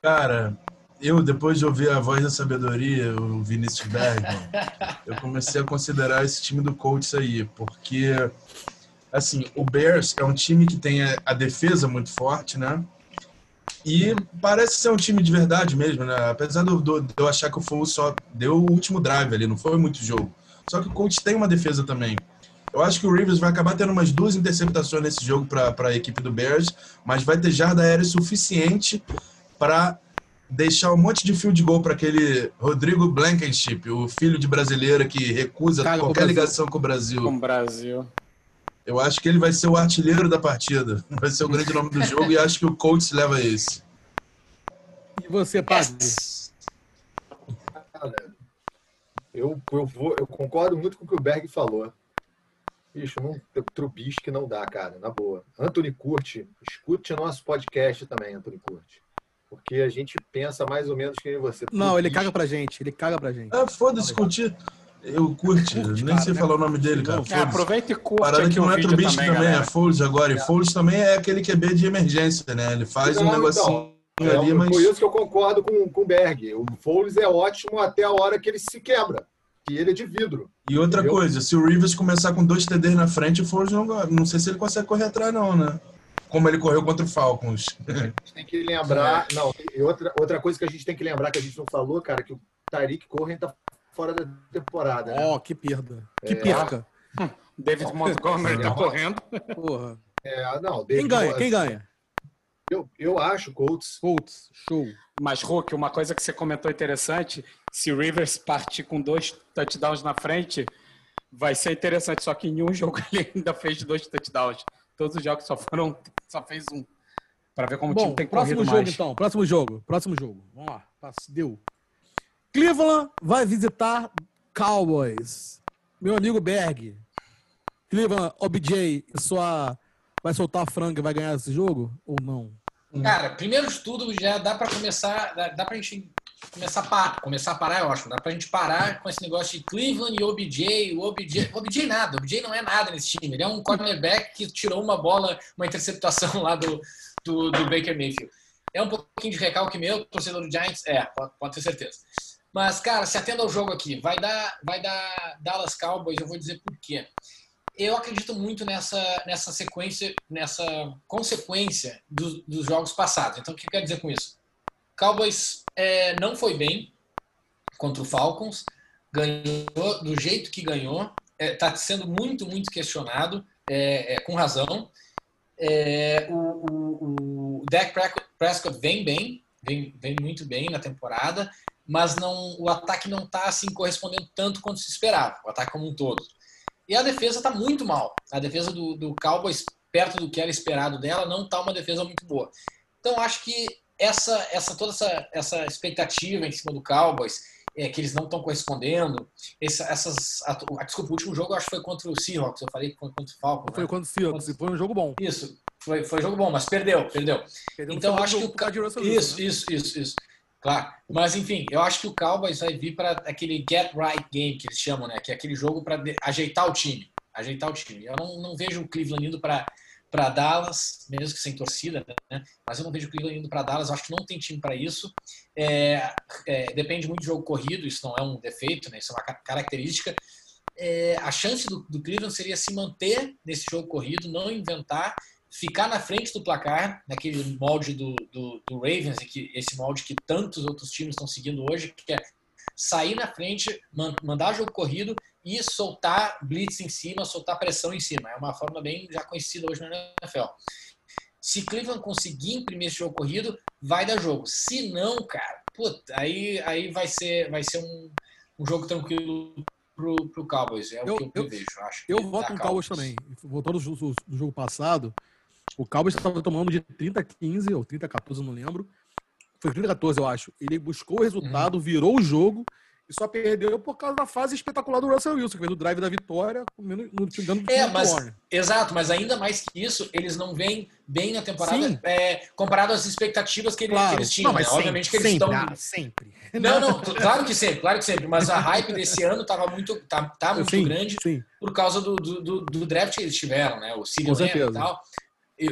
Cara, eu, depois de ouvir a voz da sabedoria, o Vinícius Bergman, eu comecei a considerar esse time do Colts aí, porque, assim, o Bears é um time que tem a defesa muito forte, né? E parece ser um time de verdade mesmo, né? Apesar do, do, de eu achar que o Foles só deu o último drive ali, não foi muito jogo. Só que o Colts tem uma defesa também. Eu acho que o Rivers vai acabar tendo umas duas interceptações nesse jogo para a equipe do Bears, mas vai ter jarda aérea suficiente para deixar um monte de field goal para aquele Rodrigo Blankenship, o filho de brasileira que recusa Cara, com qualquer Brasil. ligação com o Brasil. Com o Brasil. Eu acho que ele vai ser o artilheiro da partida. Vai ser o grande nome do jogo e acho que o Colts leva esse. E você, padre? Eu, eu, vou, eu concordo muito com o que o Berg falou. Bicho, não, Trubisky não dá, cara, na boa. Anthony Curti, escute nosso podcast também, Anthony Curti. Porque a gente pensa mais ou menos que nem você. Não, ele Trubisky- caga pra gente. Ele caga pra gente. Ah, foda-se, curti. Eu curti, Curte, nem cara, sei né? falar o nome dele, cara. Não, É, aproveita e curte Parada aqui que não o é Trubisky também, também, é. Foles agora. E Foles também é aquele QB de emergência, né? Ele faz um Não, negocinho É, ali, mas. Por isso que eu concordo com, com o Berg. O Foles é ótimo até a hora que ele se quebra. Que ele é de vidro. E outra Entendeu? coisa, se o Rivers começar com dois TDs na frente, o Foles não, não sei se ele consegue correr atrás, não, né? Como ele correu contra o Falcons. A gente tem que lembrar. Não, e outra, outra coisa que a gente tem que lembrar que a gente não falou, cara, que o Tariq Cohen tá fora da temporada. né? Ó, que perda. Que É. perca. David Montgomery tá correndo. Porra. É, não, Quem David ganha? Moss- Quem ganha? Eu, eu acho, Colts. Colts. Show. Mas, Hulk, uma coisa que você comentou interessante, se o Rivers partir com dois touchdowns na frente, vai ser interessante. Só que em um jogo ele ainda fez dois touchdowns. Todos os jogos só foram, só fez um. Para ver como o Bom, time tem próximo corrido jogo mais. então. Próximo jogo. Próximo jogo. Vamos lá. Tá, deu. Cleveland vai visitar Cowboys. Meu amigo Berg. Cleveland, OBJ sua. Vai soltar a franga e vai ganhar esse jogo? Ou não? Cara, primeiro de tudo, já dá pra começar, dá, dá pra gente começar a parar, começar a parar, eu acho. Dá pra gente parar com esse negócio de Cleveland e OBJ, o OBJ, o OBJ nada, o OBJ não é nada nesse time. Ele é um cornerback que tirou uma bola, uma interceptação lá do, do, do Baker Mayfield. É um pouquinho de recalque meu, torcedor do Giants? É, pode, pode ter certeza. Mas, cara, se atenda ao jogo aqui, vai dar, vai dar Dallas Cowboys, eu vou dizer por quê. Eu acredito muito nessa, nessa sequência, nessa consequência dos, dos jogos passados. Então, o que eu quero dizer com isso? Cowboys é, não foi bem contra o Falcons, ganhou do jeito que ganhou, está sendo muito, muito questionado, é, é, com razão. É, o, o, o Dak Prescott vem bem, vem, vem muito bem na temporada, mas não, o ataque não está assim, correspondendo tanto quanto se esperava, o ataque como um todo. E a defesa está muito mal. A defesa do, do Cowboys, perto do que era esperado dela, não está uma defesa muito boa. Então, acho que essa, essa toda essa, essa expectativa em cima do Cowboys, é, que eles não estão correspondendo, essa, essas. A, a, desculpa, o último jogo acho que foi contra o Seahawks, eu falei que foi contra o Falcons. Foi né? contra o Seahawks. e Foi um jogo bom. Isso, foi, foi jogo bom, mas perdeu, perdeu. Perdeu Então, acho que o Russell Isso, né? isso, isso, isso. Claro. Mas, enfim, eu acho que o Cowboys vai vir para aquele get right game que eles chamam, né? Que é aquele jogo para ajeitar o time. Ajeitar o time. Eu não, não vejo o Cleveland indo para para Dallas, mesmo que sem torcida, né? mas eu não vejo o Cleveland indo para Dallas, eu acho que não tem time para isso. É, é, depende muito do jogo corrido, isso não é um defeito, né? isso é uma característica. É, a chance do, do Cleveland seria se manter nesse jogo corrido, não inventar, ficar na frente do placar, naquele molde do, do, do Ravens, que, esse molde que tantos outros times estão seguindo hoje, que é sair na frente, mandar jogo corrido e soltar blitz em cima, soltar pressão em cima. É uma forma bem já conhecida hoje na NFL. Se Cleveland conseguir imprimir esse jogo corrido, vai dar jogo. Se não, cara, puta, aí, aí vai ser, vai ser um, um jogo tranquilo pro, pro Cowboys. É eu, o que eu, eu vejo, acho. Eu voto no Cowboys. Cowboys também. Voltando do, do jogo passado, o Cowboys estava tomando de 30 a 15 ou 30 a 14, não lembro. Foi 30 a 14, eu acho. Ele buscou o resultado, uhum. virou o jogo e só perdeu por causa da fase espetacular do Russell Wilson, que fez o drive da vitória, no, no, no, é, mas, Exato, mas ainda mais que isso, eles não vêm bem na temporada é, comparado às expectativas que, claro. que eles tinham. Não, mas né? sempre, Obviamente que eles sempre, estão. Ah, sempre. Não, não, claro que sempre, claro que sempre. Mas a hype desse ano estava muito, tá, tá muito sim, grande sim. por causa do, do, do, draft que eles tiveram, né? O Cid e tal.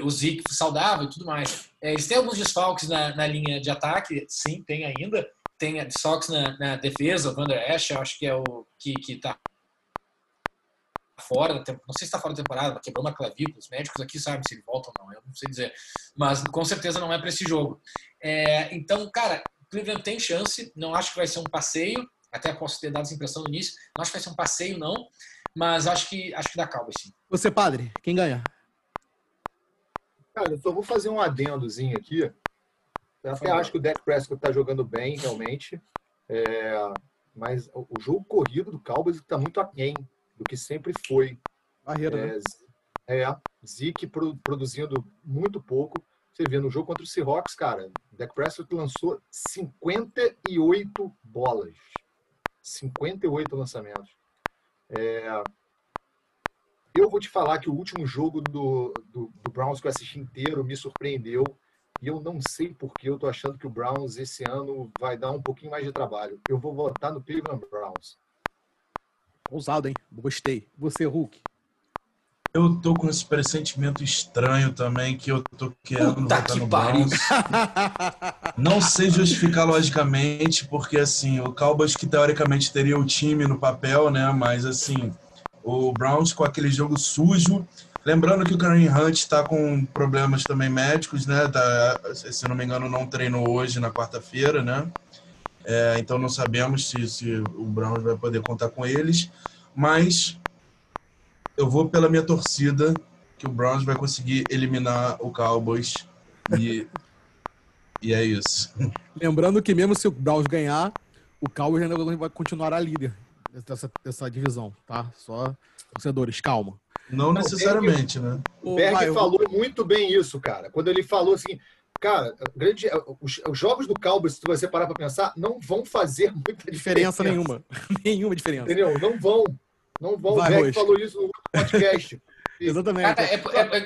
O Zeke saudável e tudo mais. É, eles têm alguns desfalques na, na linha de ataque, sim, tem ainda tem Sox na, na, defesa, o Vander Ash, acho que é o que, que tá fora não sei se está fora da temporada, quebrou uma clavícula, os médicos aqui sabem se ele volta ou não, eu não sei dizer, mas com certeza não é para esse jogo. É, então, cara, Cleveland tem chance, não acho que vai ser um passeio, até posso ter dado essa impressão no início, não acho que vai ser um passeio não, mas acho que acho que dá calma sim. Você, padre, quem ganha? Cara, eu só vou fazer um adendozinho aqui, eu até acho que o Dak Prescott está jogando bem, realmente. É, mas o jogo corrido do Cowboys está muito aquém do que sempre foi. Barreira, é, né? É, Zeke produzindo muito pouco. Você vê no jogo contra o Seahawks, cara, Dak Prescott lançou 58 bolas. 58 lançamentos. É, eu vou te falar que o último jogo do, do, do Browns que eu assisti inteiro me surpreendeu. E eu não sei porque eu tô achando que o Browns esse ano vai dar um pouquinho mais de trabalho. Eu vou votar no Cleveland Browns. Ousado, hein? Gostei. Você, Hulk. Eu tô com esse pressentimento estranho também, que eu tô querendo Puta votar que no pariu. Browns. Não sei justificar logicamente, porque assim, o Cowboys que teoricamente teria o time no papel, né? Mas assim, o Browns com aquele jogo sujo, Lembrando que o Kareem Hunt está com problemas também médicos, né? Tá, se não me engano, não treinou hoje na quarta-feira, né? É, então não sabemos se, se o Browns vai poder contar com eles. Mas eu vou pela minha torcida que o Browns vai conseguir eliminar o Cowboys. E, e é isso. Lembrando que mesmo se o Browns ganhar, o Cowboys ainda vai continuar a líder dessa, dessa divisão, tá? Só torcedores, calma. Não necessariamente, o Berg, né? O Berg falou muito bem isso, cara. Quando ele falou assim, cara, grande, os, os jogos do Cowboys, se você parar para pensar, não vão fazer muita diferença. diferença nenhuma. nenhuma diferença. Entendeu? Não vão. Não vão. Vai, o Berg falou isso no podcast. Exatamente. Cara, é, é, é, cara,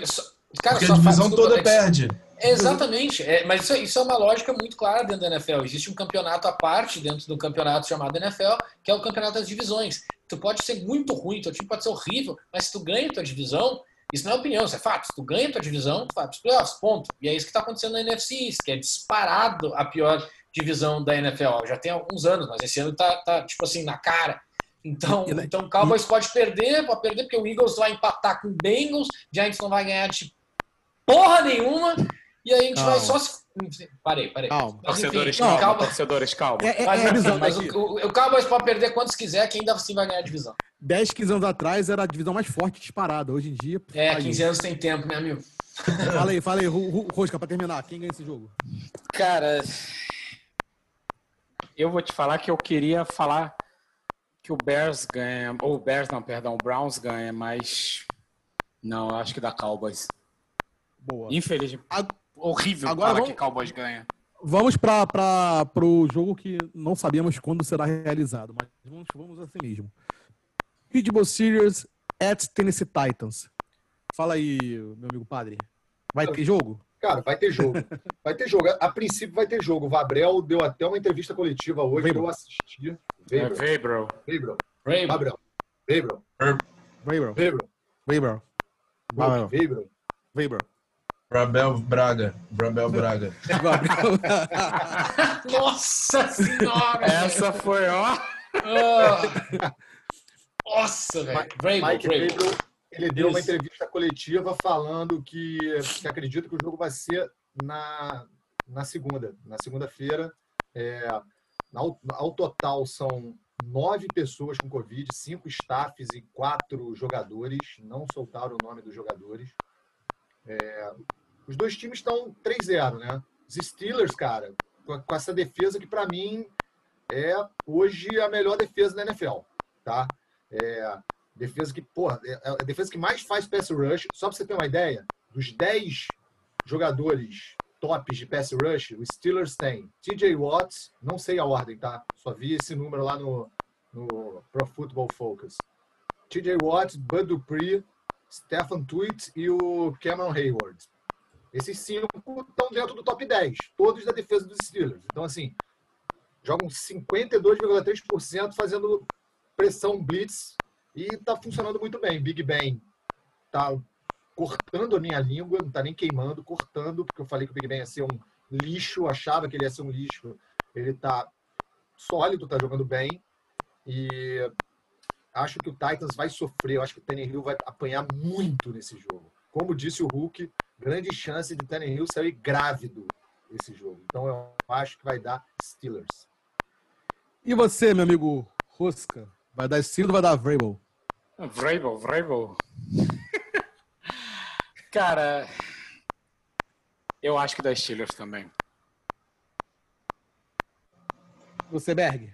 Porque a divisão toda perde. Exatamente, é, mas isso, isso, é uma lógica muito clara dentro da NFL. Existe um campeonato à parte dentro do campeonato chamado NFL, que é o campeonato das divisões. Tu pode ser muito ruim, teu time pode ser horrível, mas se tu ganha tua divisão, isso não é opinião, isso é fato. Se tu ganha tua divisão, tu vai para os playoffs, ponto. E é isso que está acontecendo na NFC, que é disparado a pior divisão da NFL. Já tem alguns anos, mas esse ano tá, tá tipo assim, na cara. Então, então o Cowboys pode perder, pode perder, porque o Eagles vai empatar com o Bengals, Giants não vai ganhar de porra nenhuma, e aí a gente calma. vai só se. Parei, parei. Calma. Mas, torcedores, calma, calma. Torcedores, calma. É, é, mas, é mas o, o, o Cowboys pode perder quantos quiser, que ainda assim vai ganhar a divisão. 10, 15 anos atrás era a divisão mais forte disparada. Hoje em dia. É, 15 anos tem tempo, meu amigo. fala aí, fala aí, Rosca, pra terminar. Quem ganha esse jogo? Cara. Eu vou te falar que eu queria falar que o Bears ganha. Ou o Bears, não, perdão, o Browns ganha, mas. Não, eu acho que dá Cowboys. Boa. Infelizmente. Horrível Agora vamos... que Cowboys ganha. Vamos para o jogo que não sabemos quando será realizado, mas vamos, vamos assim mesmo. Pittsburgh Steelers at Tennessee Titans. Fala aí, meu amigo padre. Vai ter jogo? Cara, vai ter jogo. Vai ter jogo. A princípio vai ter jogo. O Vabrel deu até uma entrevista coletiva hoje que eu assisti. Vabrel. Vabrel. Vabrel. Vabrel. Vabrel. Vabrel. Vabrel. Brabel Braga. Brabel Braga. Nossa senhora! Essa foi, ó. Ah. Nossa, velho. Mike Vrabel. Ele deu uma entrevista coletiva falando que, que acredita que o jogo vai ser na, na segunda, na segunda-feira. É, ao, ao total são nove pessoas com Covid, cinco staffs e quatro jogadores. Não soltaram o nome dos jogadores. É, os dois times estão 3-0, né? Os Steelers, cara, com, com essa defesa que para mim é hoje a melhor defesa da NFL, tá? É, defesa que, porra, é a defesa que mais faz pass rush. Só para você ter uma ideia, dos 10 jogadores tops de pass rush, os Steelers têm TJ Watts, não sei a ordem, tá? Só vi esse número lá no, no Pro Football Focus. TJ Watts, Bud Dupree, Stephen Tweet e o Cameron Hayward. Esses cinco estão dentro do top 10, todos da defesa dos Steelers. Então, assim, jogam 52,3% fazendo pressão blitz e tá funcionando muito bem. Big Ben tá cortando a minha língua, não tá nem queimando, cortando, porque eu falei que o Big Ben ia ser um lixo, achava que ele ia ser um lixo. Ele tá sólido, tá jogando bem e acho que o Titans vai sofrer, eu acho que o Tannehill vai apanhar muito nesse jogo. Como disse o Hulk, grande chance de Tannehill sair grávido esse jogo. Então eu acho que vai dar Steelers. E você, meu amigo Rosca? Vai dar Steelers ou vai dar Vrabel? Vrabel, Vrabel. Cara, eu acho que dá Steelers também. Você, Berg?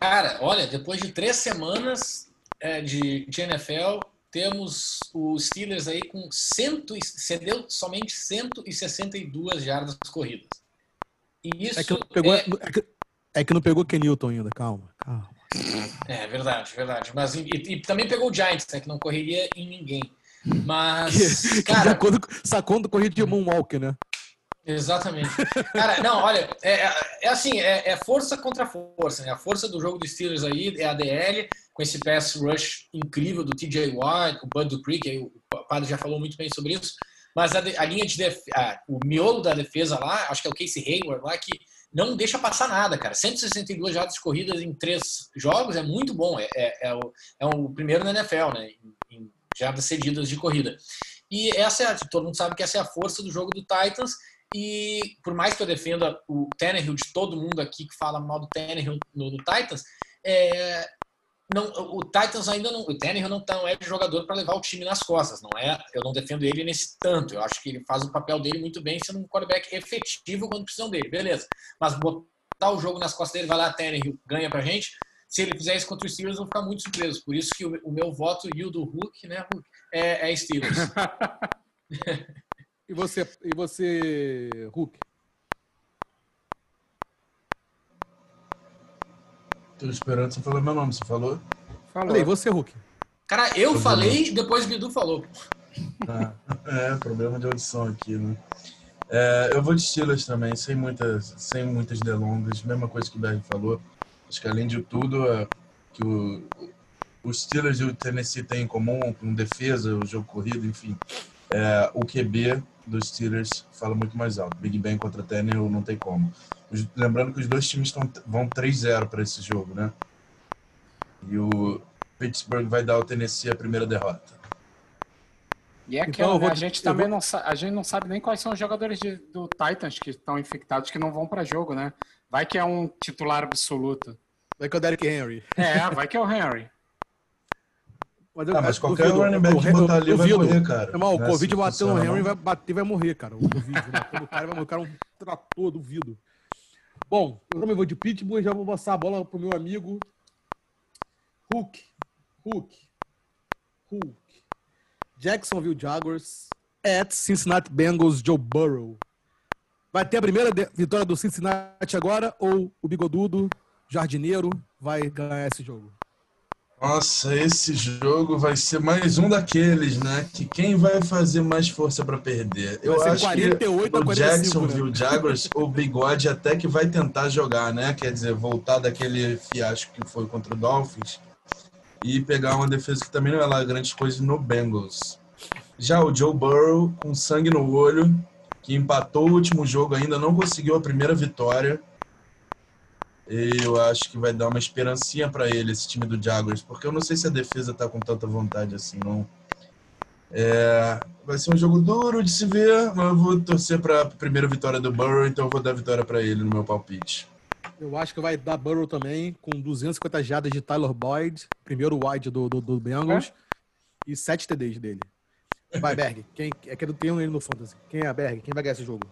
Cara, olha, depois de três semanas é, de, de NFL, temos os Steelers aí com cento, e- cedeu somente 162 jardas corridas. E isso É que não pegou, é, é que, é que não pegou Kenilton ainda, calma, calma. é verdade, verdade. Mas e, e também pegou o Giants, né, que não correria em ninguém. Mas, que cara, sacou, do, sacou do corrido de Moonwalker, né? Exatamente. Cara, não, olha, é, é- é assim, é, é força contra força, né? A força do jogo dos Steelers aí é a DL, com esse pass rush incrível do TJ Watt, o Bud Dupree, que o padre já falou muito bem sobre isso, mas a, a linha de def, o miolo da defesa lá, acho que é o Casey Hayward lá, que não deixa passar nada, cara. 162 jardas corridas em três jogos é muito bom. É, é, é o, é o primeiro na NFL, né? Em, em jardas cedidas de corrida. E essa é a, todo mundo sabe que essa é a força do jogo do Titans. E por mais que eu defenda o Tannehill de todo mundo aqui que fala mal do Tannehill no, no Titans, é, não, o Titans ainda não, o Tannehill não, tá, não é jogador para levar o time nas costas, não é? Eu não defendo ele nesse tanto. Eu acho que ele faz o papel dele muito bem, sendo um quarterback efetivo quando precisam dele, beleza? Mas botar o jogo nas costas dele, vai lá, Tannehill ganha pra gente. Se ele fizer isso contra os Steelers, eu vou ficar muito surpreso. Por isso que o, o meu voto e o do Hulk, né, Hulk, é, é Steelers. E você, e você Hulk? Tô esperando você falar meu nome, você falou? Falou. Falei, você, Hulk. Cara, eu falei, depois o Bidu falou. Ah, é, problema de audição aqui, né? É, eu vou de Steelers também, sem muitas, sem muitas delongas, mesma coisa que o Berg falou. Acho que além de tudo, é, que o, os Steelers e o Tennessee têm em comum, com defesa, o jogo corrido, enfim. É, o QB dos Steelers fala muito mais alto. Big Ben contra Tannehill não tem como. Os- lembrando que os dois times tão, vão 3-0 para esse jogo, né? E o Pittsburgh vai dar ao Tennessee a primeira derrota. E é Então, aquela, vou- né? a gente também vou- não, sa- a gente não sabe nem quais são os jogadores de- do Titans que estão infectados que não vão para jogo, né? Vai que é um titular absoluto. Vai que é o Derrick Henry. É, vai que é o Henry. Mas, Ah, mas qualquer duvido, running back que botar ali vai morrer, cara. Irmão, o Não é Covid bateu no Henry, não. vai bater vai morrer, cara. O Covid bateu no cara, vai morrer. O cara é um trator, duvido. Bom, eu também vou de Pittsburgh e já vou passar a bola pro meu amigo Hulk. Hulk. Hulk. Jacksonville Jaguars at Cincinnati Bengals Joe Burrow. Vai ter a primeira vitória do Cincinnati agora ou o bigodudo jardineiro vai ganhar esse jogo? Nossa, esse jogo vai ser mais um daqueles, né? Que quem vai fazer mais força pra perder? Eu acho 48 que o 45, Jacksonville Jaguars, o Bigode até que vai tentar jogar, né? Quer dizer, voltar daquele fiasco que foi contra o Dolphins e pegar uma defesa que também não é lá grandes coisas no Bengals. Já o Joe Burrow, com sangue no olho, que empatou o último jogo, ainda não conseguiu a primeira vitória. Eu acho que vai dar uma esperancinha para ele, esse time do Jaguars, porque eu não sei se a defesa tá com tanta vontade assim, não. É, vai ser um jogo duro de se ver, mas eu vou torcer para a primeira vitória do Burrow, então eu vou dar vitória para ele no meu palpite. Eu acho que vai dar Burrow também, com 250 jadas de Tyler Boyd, primeiro wide do, do, do Bengals, é? e 7 TDs dele. Vai, Berg. Quem, é que eu tenho ele no Fantasy. Quem é a Berg? Quem vai ganhar esse jogo?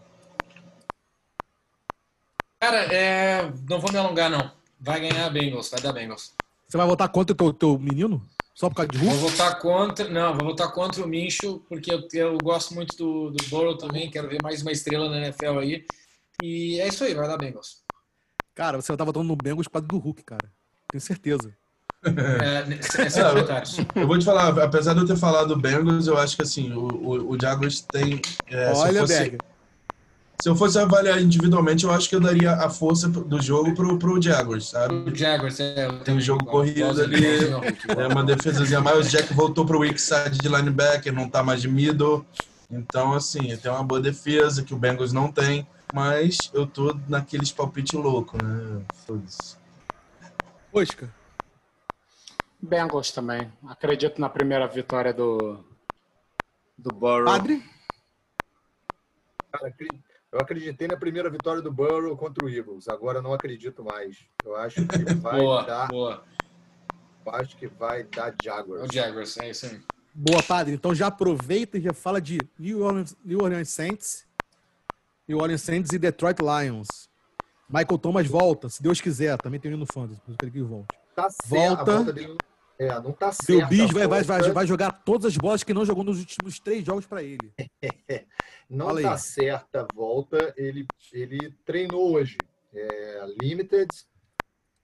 Cara, é... não vou me alongar, não. Vai ganhar Bengals, vai dar Bengals. Você vai votar contra o teu, teu menino? Só por causa de Hulk? Vou votar contra. Não, vou votar contra o Mincho, porque eu, eu gosto muito do, do Burrow também. Quero ver mais uma estrela na NFL aí. E é isso aí, vai dar Bengals. Cara, você tá votando no Bengals por causa do Hulk, cara. Tenho certeza. É, é, é eu vou te falar, apesar de eu ter falado Bengals, eu acho que assim, o, o, o Jaguars tem. É, Olha, se, fosse, se eu fosse avaliar individualmente, eu acho que eu daria a força do jogo pro, pro Jaguars, sabe? O Jaguars, é. Tem um jogo corrido ali, é uma defesazinha mais. O Jack voltou pro weak side de linebacker, não tá mais de middle. Então, assim, tem uma boa defesa que o Bengals não tem. Mas eu tô naqueles palpite louco, né? Foda-se. Oscar. Bengals também. Acredito na primeira vitória do, do Burrow. Padre? Cara, eu acreditei na primeira vitória do Burrow contra o Eagles. Agora não acredito mais. Eu acho que vai boa, dar. Boa. Eu acho que vai dar Jaguars. O Jaguars, é isso aí. Boa, padre. Então já aproveita e já fala de New Orleans, New Orleans Saints, New Orleans Saints e Detroit Lions. Michael Thomas volta, se Deus quiser. Também tem no Fantasy, por isso que ele volte. Tá volta. volta dele é, não tá certo. Bis vai, vai, vai, vai, jogar todas as bolas que não jogou nos últimos três jogos para ele. não Fala tá aí. certa a volta. Ele, ele treinou hoje. É, limited,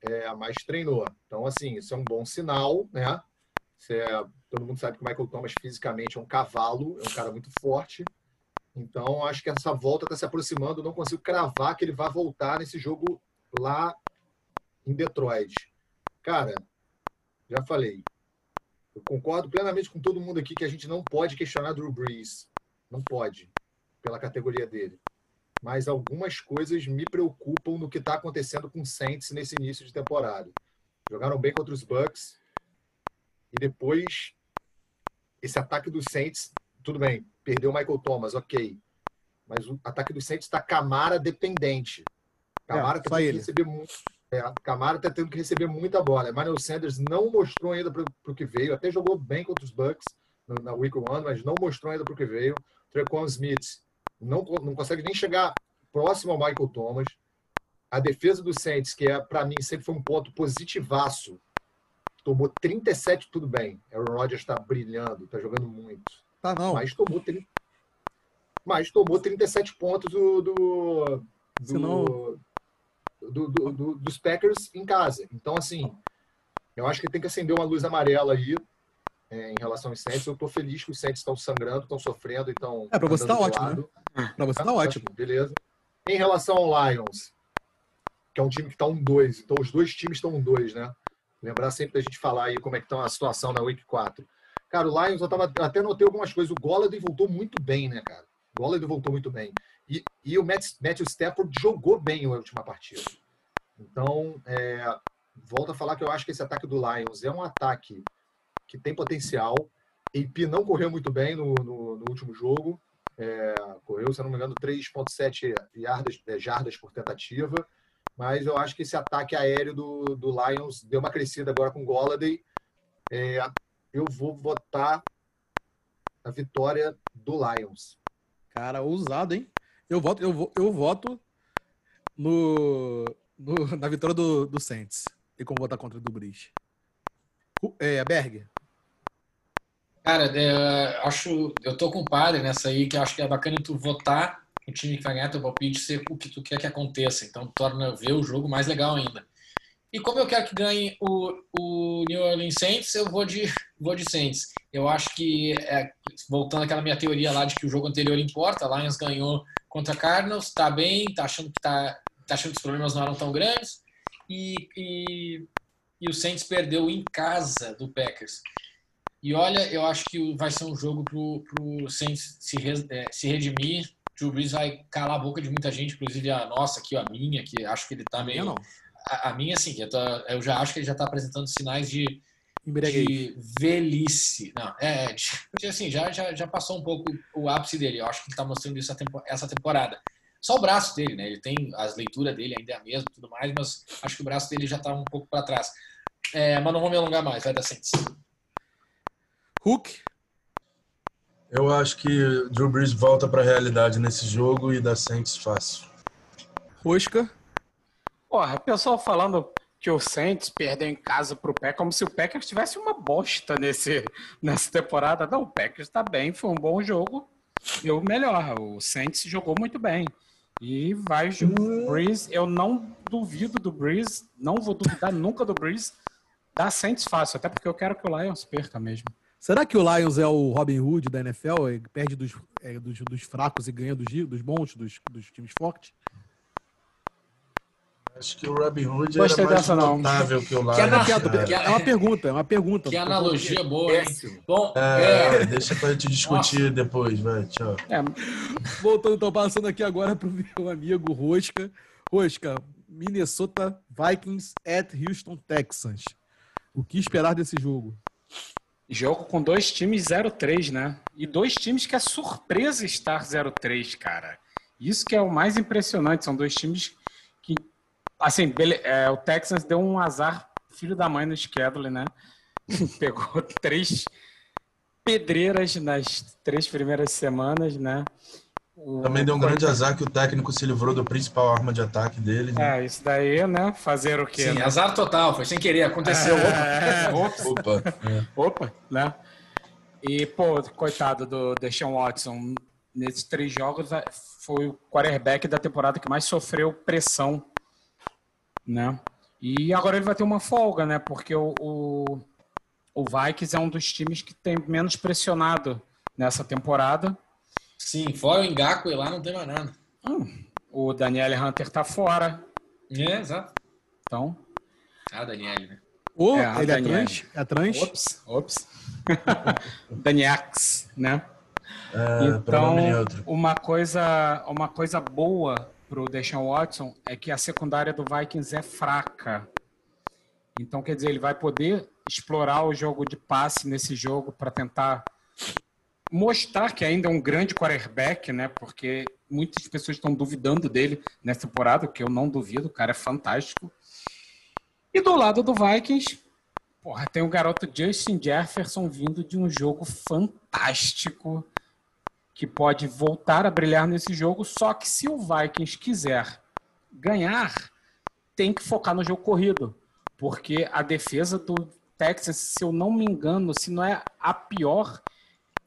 é, mas treinou. Então, assim, isso é um bom sinal, né? É, todo mundo sabe que o Michael Thomas fisicamente é um cavalo, é um cara muito forte. Então, acho que essa volta está se aproximando. Não consigo cravar que ele vai voltar nesse jogo lá em Detroit. Cara, já falei. Eu concordo plenamente com todo mundo aqui que a gente não pode questionar Drew Brees. Não pode, pela categoria dele. Mas algumas coisas me preocupam no que está acontecendo com o Saints nesse início de temporada. Jogaram bem contra os Bucks. E depois, esse ataque dos Saints, tudo bem, perdeu o Michael Thomas, ok. Mas o ataque dos Saints está Camara dependente. Camara é, tem que receber muito é, Camara está tendo que receber muita bola. Emmanuel Sanders não mostrou ainda para o que veio. Até jogou bem contra os Bucks na Week One, mas não mostrou ainda para o que veio. Trequan Smith não, não consegue nem chegar próximo ao Michael Thomas. A defesa do Saints, que é para mim sempre foi um ponto positivaço, tomou 37, tudo bem. Aaron Rodgers está brilhando, está jogando muito. Tá não. Mas tomou, 30, mas tomou 37 pontos do, do, do Senão do, do, do, dos Packers em casa. Então, assim, eu acho que tem que acender uma luz amarela aí é, em relação aos Saints. Eu estou feliz que os Saints estão sangrando, estão sofrendo, então. É, para você tá ótimo, né? Para você tá, tá ótimo. Beleza. Em relação ao Lions, que é um time que está um 2, então os dois times estão um 2, né? Lembrar sempre da gente falar aí como é que está a situação na Week 4. Cara, o Lions, eu tava, até notei algumas coisas. O Golladay voltou muito bem, né, cara? O voltou muito bem. E, e o Matt, Matthew Stafford jogou bem na última partida. Então, é, volto a falar que eu acho que esse ataque do Lions é um ataque que tem potencial. AP não correu muito bem no, no, no último jogo. É, correu, se não me engano, 3,7 jardas, é, jardas por tentativa. Mas eu acho que esse ataque aéreo do, do Lions deu uma crescida agora com o Golladay. É, eu vou votar a vitória do Lions. Cara, ousado, hein? Eu voto, eu, eu voto no, no, na vitória do, do Saints. Tem como votar contra o do Brice. É, Berg. Cara, é, acho. Eu tô com o padre nessa aí, que acho que é bacana tu votar o time que vai ganhar teu palpite ser o que tu quer que aconteça. Então torna ver o jogo mais legal ainda. E como eu quero que ganhe o, o New Orleans Saints, eu vou de, vou de Saints. Eu acho que, é, voltando àquela minha teoria lá de que o jogo anterior importa, Lions ganhou contra Cardinals, tá bem, tá achando que tá, tá achando que os problemas não eram tão grandes. E, e e o Saints perdeu em casa do Packers. E olha, eu acho que vai ser um jogo pro, pro Saints se, é, se redimir. Drew Brees vai calar a boca de muita gente, inclusive a nossa aqui, a minha, que acho que ele tá meio. não. A, a minha, sim, eu, tô, eu já acho que ele já tá apresentando sinais de, Embriaguez. de velhice. Não, é, é, de, assim, já, já, já passou um pouco o ápice dele. Eu acho que ele tá mostrando isso essa temporada. Só o braço dele, né? Ele tem as leituras dele ainda é a mesma, tudo mais, mas acho que o braço dele já tá um pouco para trás. É, mas não vou me alongar mais, vai dar Saints. Hulk. Eu acho que Drew Brees volta para a realidade nesse jogo e dá Saints fácil. Rosca. Porra, o pessoal falando que o Saints perdeu em casa pro Packers, como se o Packers tivesse uma bosta nesse, nessa temporada. Não, o Packers tá bem, foi um bom jogo. E o melhor, o Saints jogou muito bem. E vai o Breeze, eu não duvido do Breeze, não vou duvidar nunca do Breeze. Dá Saints fácil, até porque eu quero que o Lions perca mesmo. Será que o Lions é o Robin Hood da NFL? Ele perde dos, é, dos, dos, fracos e ganha dos, dos bons, dos, dos times fortes? Acho que o Robin Hood Gostei era mais notável que o Que ana- cara. que É uma pergunta, é uma pergunta. Que analogia boa, hein? Bom, É, é, deixa pra gente discutir depois, vai, tchau. É, Voltando, então, passando aqui agora pro meu amigo Rosca. Rosca, Minnesota Vikings at Houston Texans. O que esperar desse jogo? jogo com dois times 0-3, né? E dois times que é surpresa estar 0-3, cara. Isso que é o mais impressionante. São dois times que, assim, bele- é, o Texans deu um azar, filho da mãe no schedule, né? Pegou três pedreiras nas três primeiras semanas, né? O- Também deu um grande azar que o técnico se livrou do principal arma de ataque dele. Né? É, isso daí, né? Fazer o quê? sim, né? azar total, foi sem querer, aconteceu. É, ops, Opa. É. opa, né? E, pô, coitado do Deshaun Watson, nesses três jogos é, foi o quarterback da temporada que mais sofreu pressão, né? E agora ele vai ter uma folga, né? Porque o, o, o Vikings é um dos times que tem menos pressionado nessa temporada. Sim, fora o Engaco e lá não tem mais nada. Hum, o Daniel Hunter tá fora, É, exato. então... Ah, Daniel, né? Ou É, a ele é Daniele. trans? É trans? Ops, ops. Daniax, né? É, Então, uma coisa, uma coisa boa pro Deshaun Watson é que a secundária do Vikings é fraca. Então, quer dizer, ele vai poder explorar o jogo de passe nesse jogo para tentar mostrar que ainda é um grande quarterback, né? Porque muitas pessoas estão duvidando dele nessa temporada, que eu não duvido, o cara é fantástico. E do lado do Vikings, porra, tem o garoto Justin Jefferson vindo de um jogo fantástico que pode voltar a brilhar nesse jogo, só que se o Vikings quiser ganhar, tem que focar no jogo corrido, porque a defesa do Texas, se eu não me engano, se não é a pior,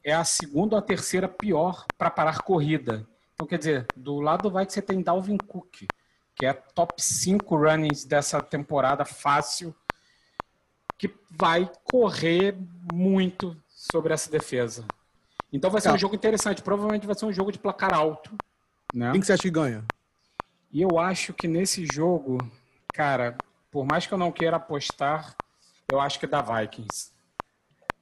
é a segunda ou a terceira pior para parar corrida. Então, quer dizer, do lado do Vikings você tem Dalvin Cook, que é top 5 runnings dessa temporada fácil, que vai correr muito sobre essa defesa. Então vai ser um jogo interessante. Provavelmente vai ser um jogo de placar alto. Né? Quem que você acha que ganha? E eu acho que nesse jogo, cara, por mais que eu não queira apostar, eu acho que dá Vikings.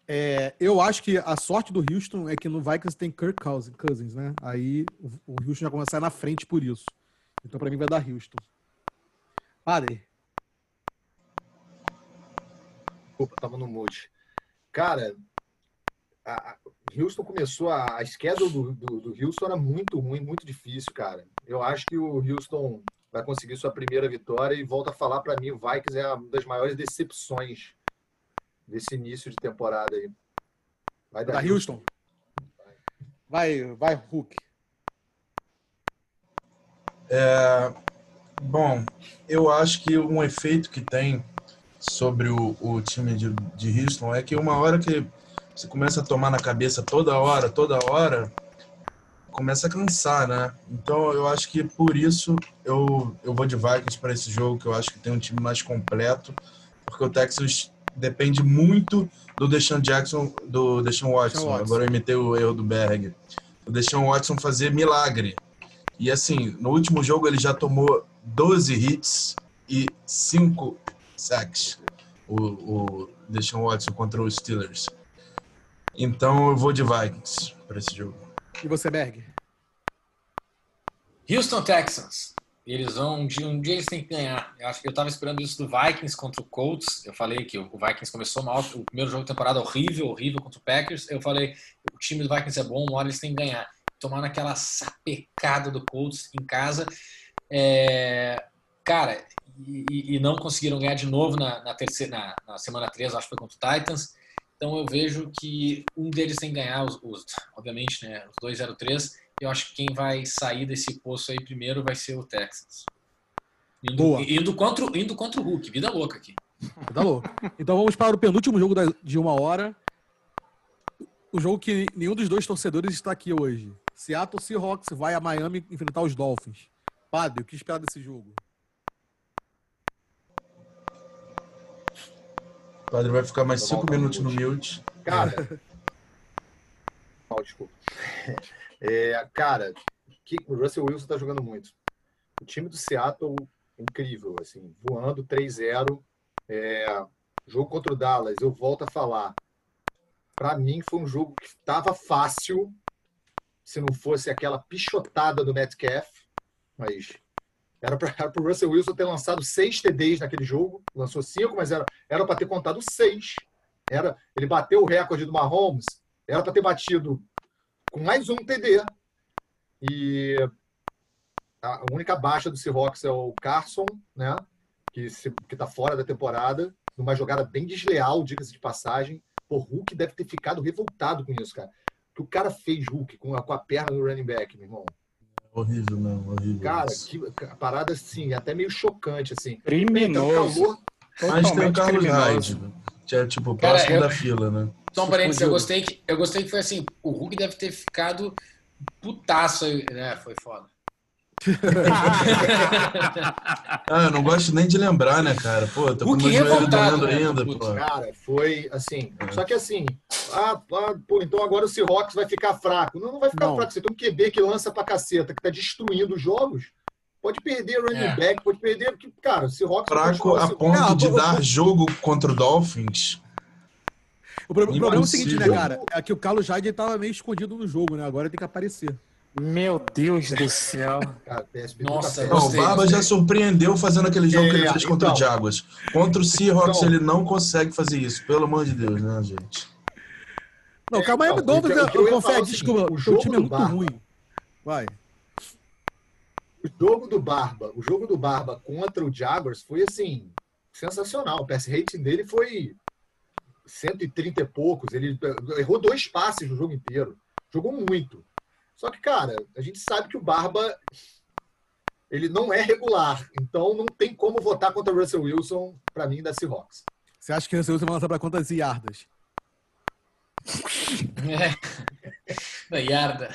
É, eu acho que a sorte do Houston é que no Vikings tem Kirk Cousins, né? Aí o, Houston já começa a sair na frente por isso. Então, pra mim, vai dar Houston. Padre, Desculpa, tava no mute. Cara, a, Houston começou, a, a schedule do, do, do Houston era muito ruim, muito difícil, cara. Eu acho que o Houston vai conseguir sua primeira vitória e volta a falar para mim, o Vikings é uma das maiores decepções desse início de temporada aí. Vai da dar Houston. Vai, vai, Hulk. É, bom, eu acho que um efeito que tem sobre o, o time de, de Houston é que uma hora que você começa a tomar na cabeça toda hora, toda hora, começa a cansar, né? Então eu acho que por isso eu, eu vou de Vikings para esse jogo, que eu acho que tem um time mais completo, porque o Texas depende muito do Deshaun Jackson, do Deshaun Watson. Deshaun Watson. Agora eu imitei o erro do Berg. O Deshaun Watson fazer milagre. E assim, no último jogo ele já tomou 12 hits e 5 sacks. o, o Deshaun Watson contra os Steelers. Então eu vou de Vikings para esse jogo. E você, Berg? Houston Texans. Eles vão, um dia, um dia eles têm que ganhar. Eu acho que eu estava esperando isso do Vikings contra o Colts. Eu falei que o Vikings começou mal, o primeiro jogo da temporada horrível, horrível contra o Packers. Eu falei, o time do Vikings é bom, uma hora eles têm que ganhar. Tomar naquela sapecada do Colts em casa. É, cara, e, e, não conseguiram ganhar de novo na, na terceira, na, na, semana 3, acho que foi contra o Titans. Então eu vejo que um deles tem que ganhar, os, os obviamente, né, os 2-0-3. Eu acho que quem vai sair desse poço aí primeiro vai ser o Texans. Indo, Boa. indo, contra, indo contra o Hulk, vida louca aqui. Vida louca. Então vamos para o penúltimo jogo de uma hora. O jogo que nenhum dos dois torcedores está aqui hoje. Seattle Seahawks vai a Miami enfrentar os Dolphins. Padre, o que esperar desse jogo? Padre vai ficar mais cinco minutos no mute. Cara. oh, desculpa. É, cara, que, o Russell Wilson tá jogando muito. O time do Seattle, incrível, assim, voando 3-0. É, jogo contra o Dallas, eu volto a falar. Para mim, foi um jogo que estava fácil, se não fosse aquela pichotada do Metcalf, mas era para o Russell Wilson ter lançado seis TDs naquele jogo. Lançou cinco, mas era para ter contado seis. Era, ele bateu o recorde do Mahomes. Era para ter batido com mais um TD. E a única baixa do Seahawks é o Carson, né? Que está fora da temporada, numa jogada bem desleal, diga-se de passagem. O Hulk deve ter ficado revoltado com isso, cara. O que o cara fez, Hulk, com a, com a perna do running back, meu irmão. Horrível, não, horrível. Cara, que parada assim, até meio chocante, assim. Criminoso. Calor, Mas tem o Carlos Hyde, que é tipo próximo Cara, eu... da fila, né? Só um parênteses, eu gostei, que, eu gostei que foi assim, o Hulk deve ter ficado putaço aí, né? Foi foda. Ah, eu não gosto nem de lembrar, né, cara? Pô, tô o meu joelho doendo né, ainda, pô. Cara, foi assim. É. Só que assim, ah, ah, pô, então agora o Seahawks vai ficar fraco. Não, não vai ficar não. fraco. Você tem um QB que lança pra caceta, que tá destruindo os jogos. Pode perder running é. back, pode perder, porque, cara, o Seahawks... Fraco a ponto de dar jogo contra o Dolphins o, pro, o problema é o seguinte, né, cara? É que o Carlos Jade tava meio escondido no jogo, né? Agora tem que aparecer. Meu Deus do céu. Nossa, não, o Barba já surpreendeu fazendo aquele jogo é, que ele fez contra então, o Jaguars. Contra o Seahawks, então, ele não consegue fazer isso. Pelo amor de Deus, né, gente? Não, calma aí, Dolphins, eu, eu, eu confesso, desculpa, o, jogo o time é muito Barba, ruim. Vai. O jogo do Barba, o jogo do Barba contra o Jaguars foi assim, sensacional. O pass rating dele foi 130 e poucos. Ele errou dois passes no jogo inteiro. Jogou muito. Só que, cara, a gente sabe que o Barba ele não é regular. Então não tem como votar contra o Russell Wilson, para mim, da Seahawks. Você acha que o Russell Wilson vai lançar para quantas yardas? É. yarda.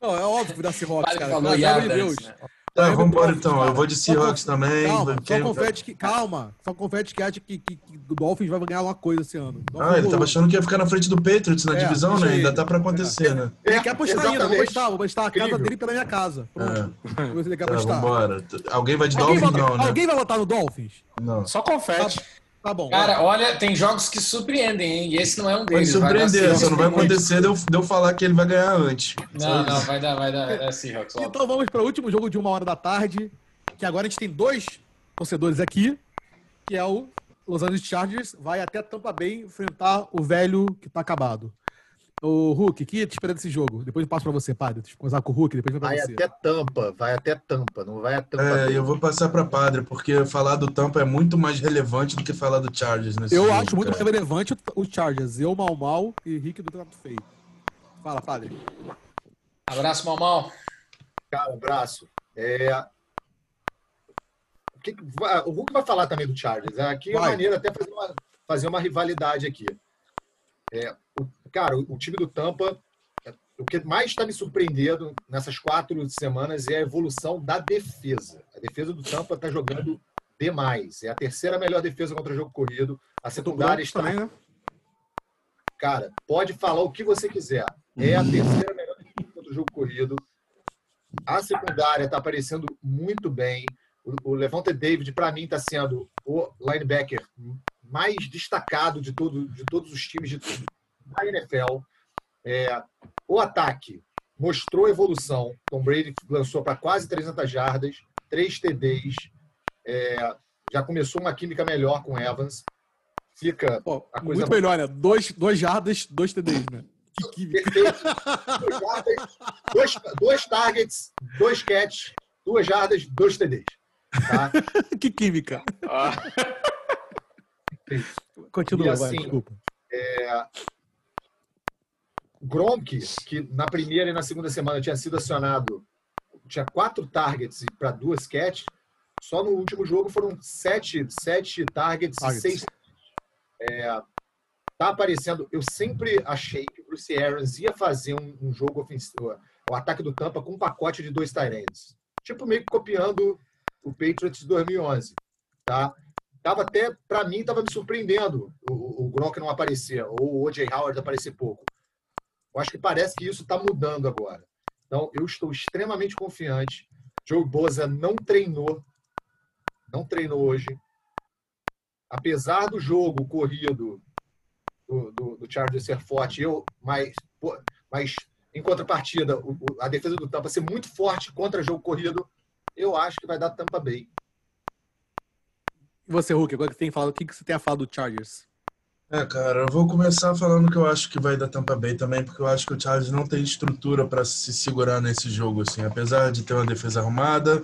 Não, é óbvio que da Seahawks, cara. Falou yarda, Deus. Né? Tá, vamos embora então. Cara. Eu vou de Seahawks também. Calma, só confete que, calma. Só confete que acha que, que, que o Dolphins vai ganhar uma coisa esse ano. ah, ele tava achando que ia ficar na frente do Patriots na é, divisão, né? Ainda tá pra acontecer, é. né? Ele quer apostar ainda, vou apostar, vou apostar a casa dele pela minha casa. Pronto. É. Vou ver se ele quer tá, apostar. vambora. Alguém vai de alguém Dolphins, vai, não, né? Alguém vai votar no Dolphins? Não. Só confete. Tá. Tá bom. Cara, olha, tem jogos que surpreendem, hein? E esse não é um deles. Vai surpreender, só não vai acontecer de eu, de eu falar que ele vai ganhar antes. Não, não, vai dar, vai dar. É Seahawks. Então vamos para o último jogo de uma hora da tarde, que agora a gente tem dois torcedores aqui, que é o Los Angeles Chargers, vai até Tampa Bay enfrentar o velho que tá acabado. O Hulk, que te espera desse jogo? Depois eu passo para você, padre. Deixa eu começar com o Hulk, depois vai pra você. Vai até Tampa, vai até Tampa, não vai até Tampa. É, eu vou passar para padre, porque falar do Tampa é muito mais relevante do que falar do Chargers nesse Eu jogo, acho muito mais relevante o Chargers. Eu, Mal Mal e Rick do Trato Feio. Fala, padre. Abraço, Mal Mal. Cara, abraço. É... O Hulk vai falar também do Chargers. Aqui é maneira até fazer uma, fazer uma rivalidade aqui. É, o, cara, o, o, time do Tampa, o que mais está me surpreendendo nessas quatro semanas é a evolução da defesa. A defesa do Tampa está jogando demais. É a terceira melhor defesa contra o jogo corrido. A secundária está. Também, né? Cara, pode falar o que você quiser. É a terceira melhor defesa contra o jogo corrido. A secundária está aparecendo muito bem. O, o Levante David, para mim, está sendo o linebacker mais destacado de, todo, de todos os times de, da NFL. É, o ataque mostrou evolução. Tom Brady lançou para quase 300 jardas, 3 TDs. É, já começou uma química melhor com Evans. Fica Pô, a coisa muito melhor, né? Dois, dois jardas, dois TDs, né? Que química. Perfeito. Dois, jardas, dois, dois targets, dois catches, duas jardas, dois TDs. Tá? que química. Ah. Continua, assim, vai, desculpa. É, Gronk, que na primeira e na segunda semana tinha sido acionado, tinha quatro targets para duas catches, só no último jogo foram sete, sete targets, targets. e seis. É, tá aparecendo. Eu sempre achei que o Bruce Arians ia fazer um, um jogo ofensivo, o ataque do Tampa com um pacote de dois Tyrants. Tipo, meio que copiando o Patriots de 2011. Tá? Tava até, para mim, tava me surpreendendo o, o Gronk não aparecer, ou o O.J. Howard aparecer pouco. Eu acho que parece que isso está mudando agora. Então, eu estou extremamente confiante. Joe Boza não treinou, não treinou hoje. Apesar do jogo corrido do, do, do Chargers ser forte, eu, mas, mas em contrapartida, a defesa do Tampa ser muito forte contra jogo corrido, eu acho que vai dar Tampa Bay. E você, Hulk, agora que você tem falado, o que você tem a falar do Chargers? É, cara, eu vou começar falando que eu acho que vai dar Tampa Bay também, porque eu acho que o Chargers não tem estrutura para se segurar nesse jogo, assim. Apesar de ter uma defesa arrumada,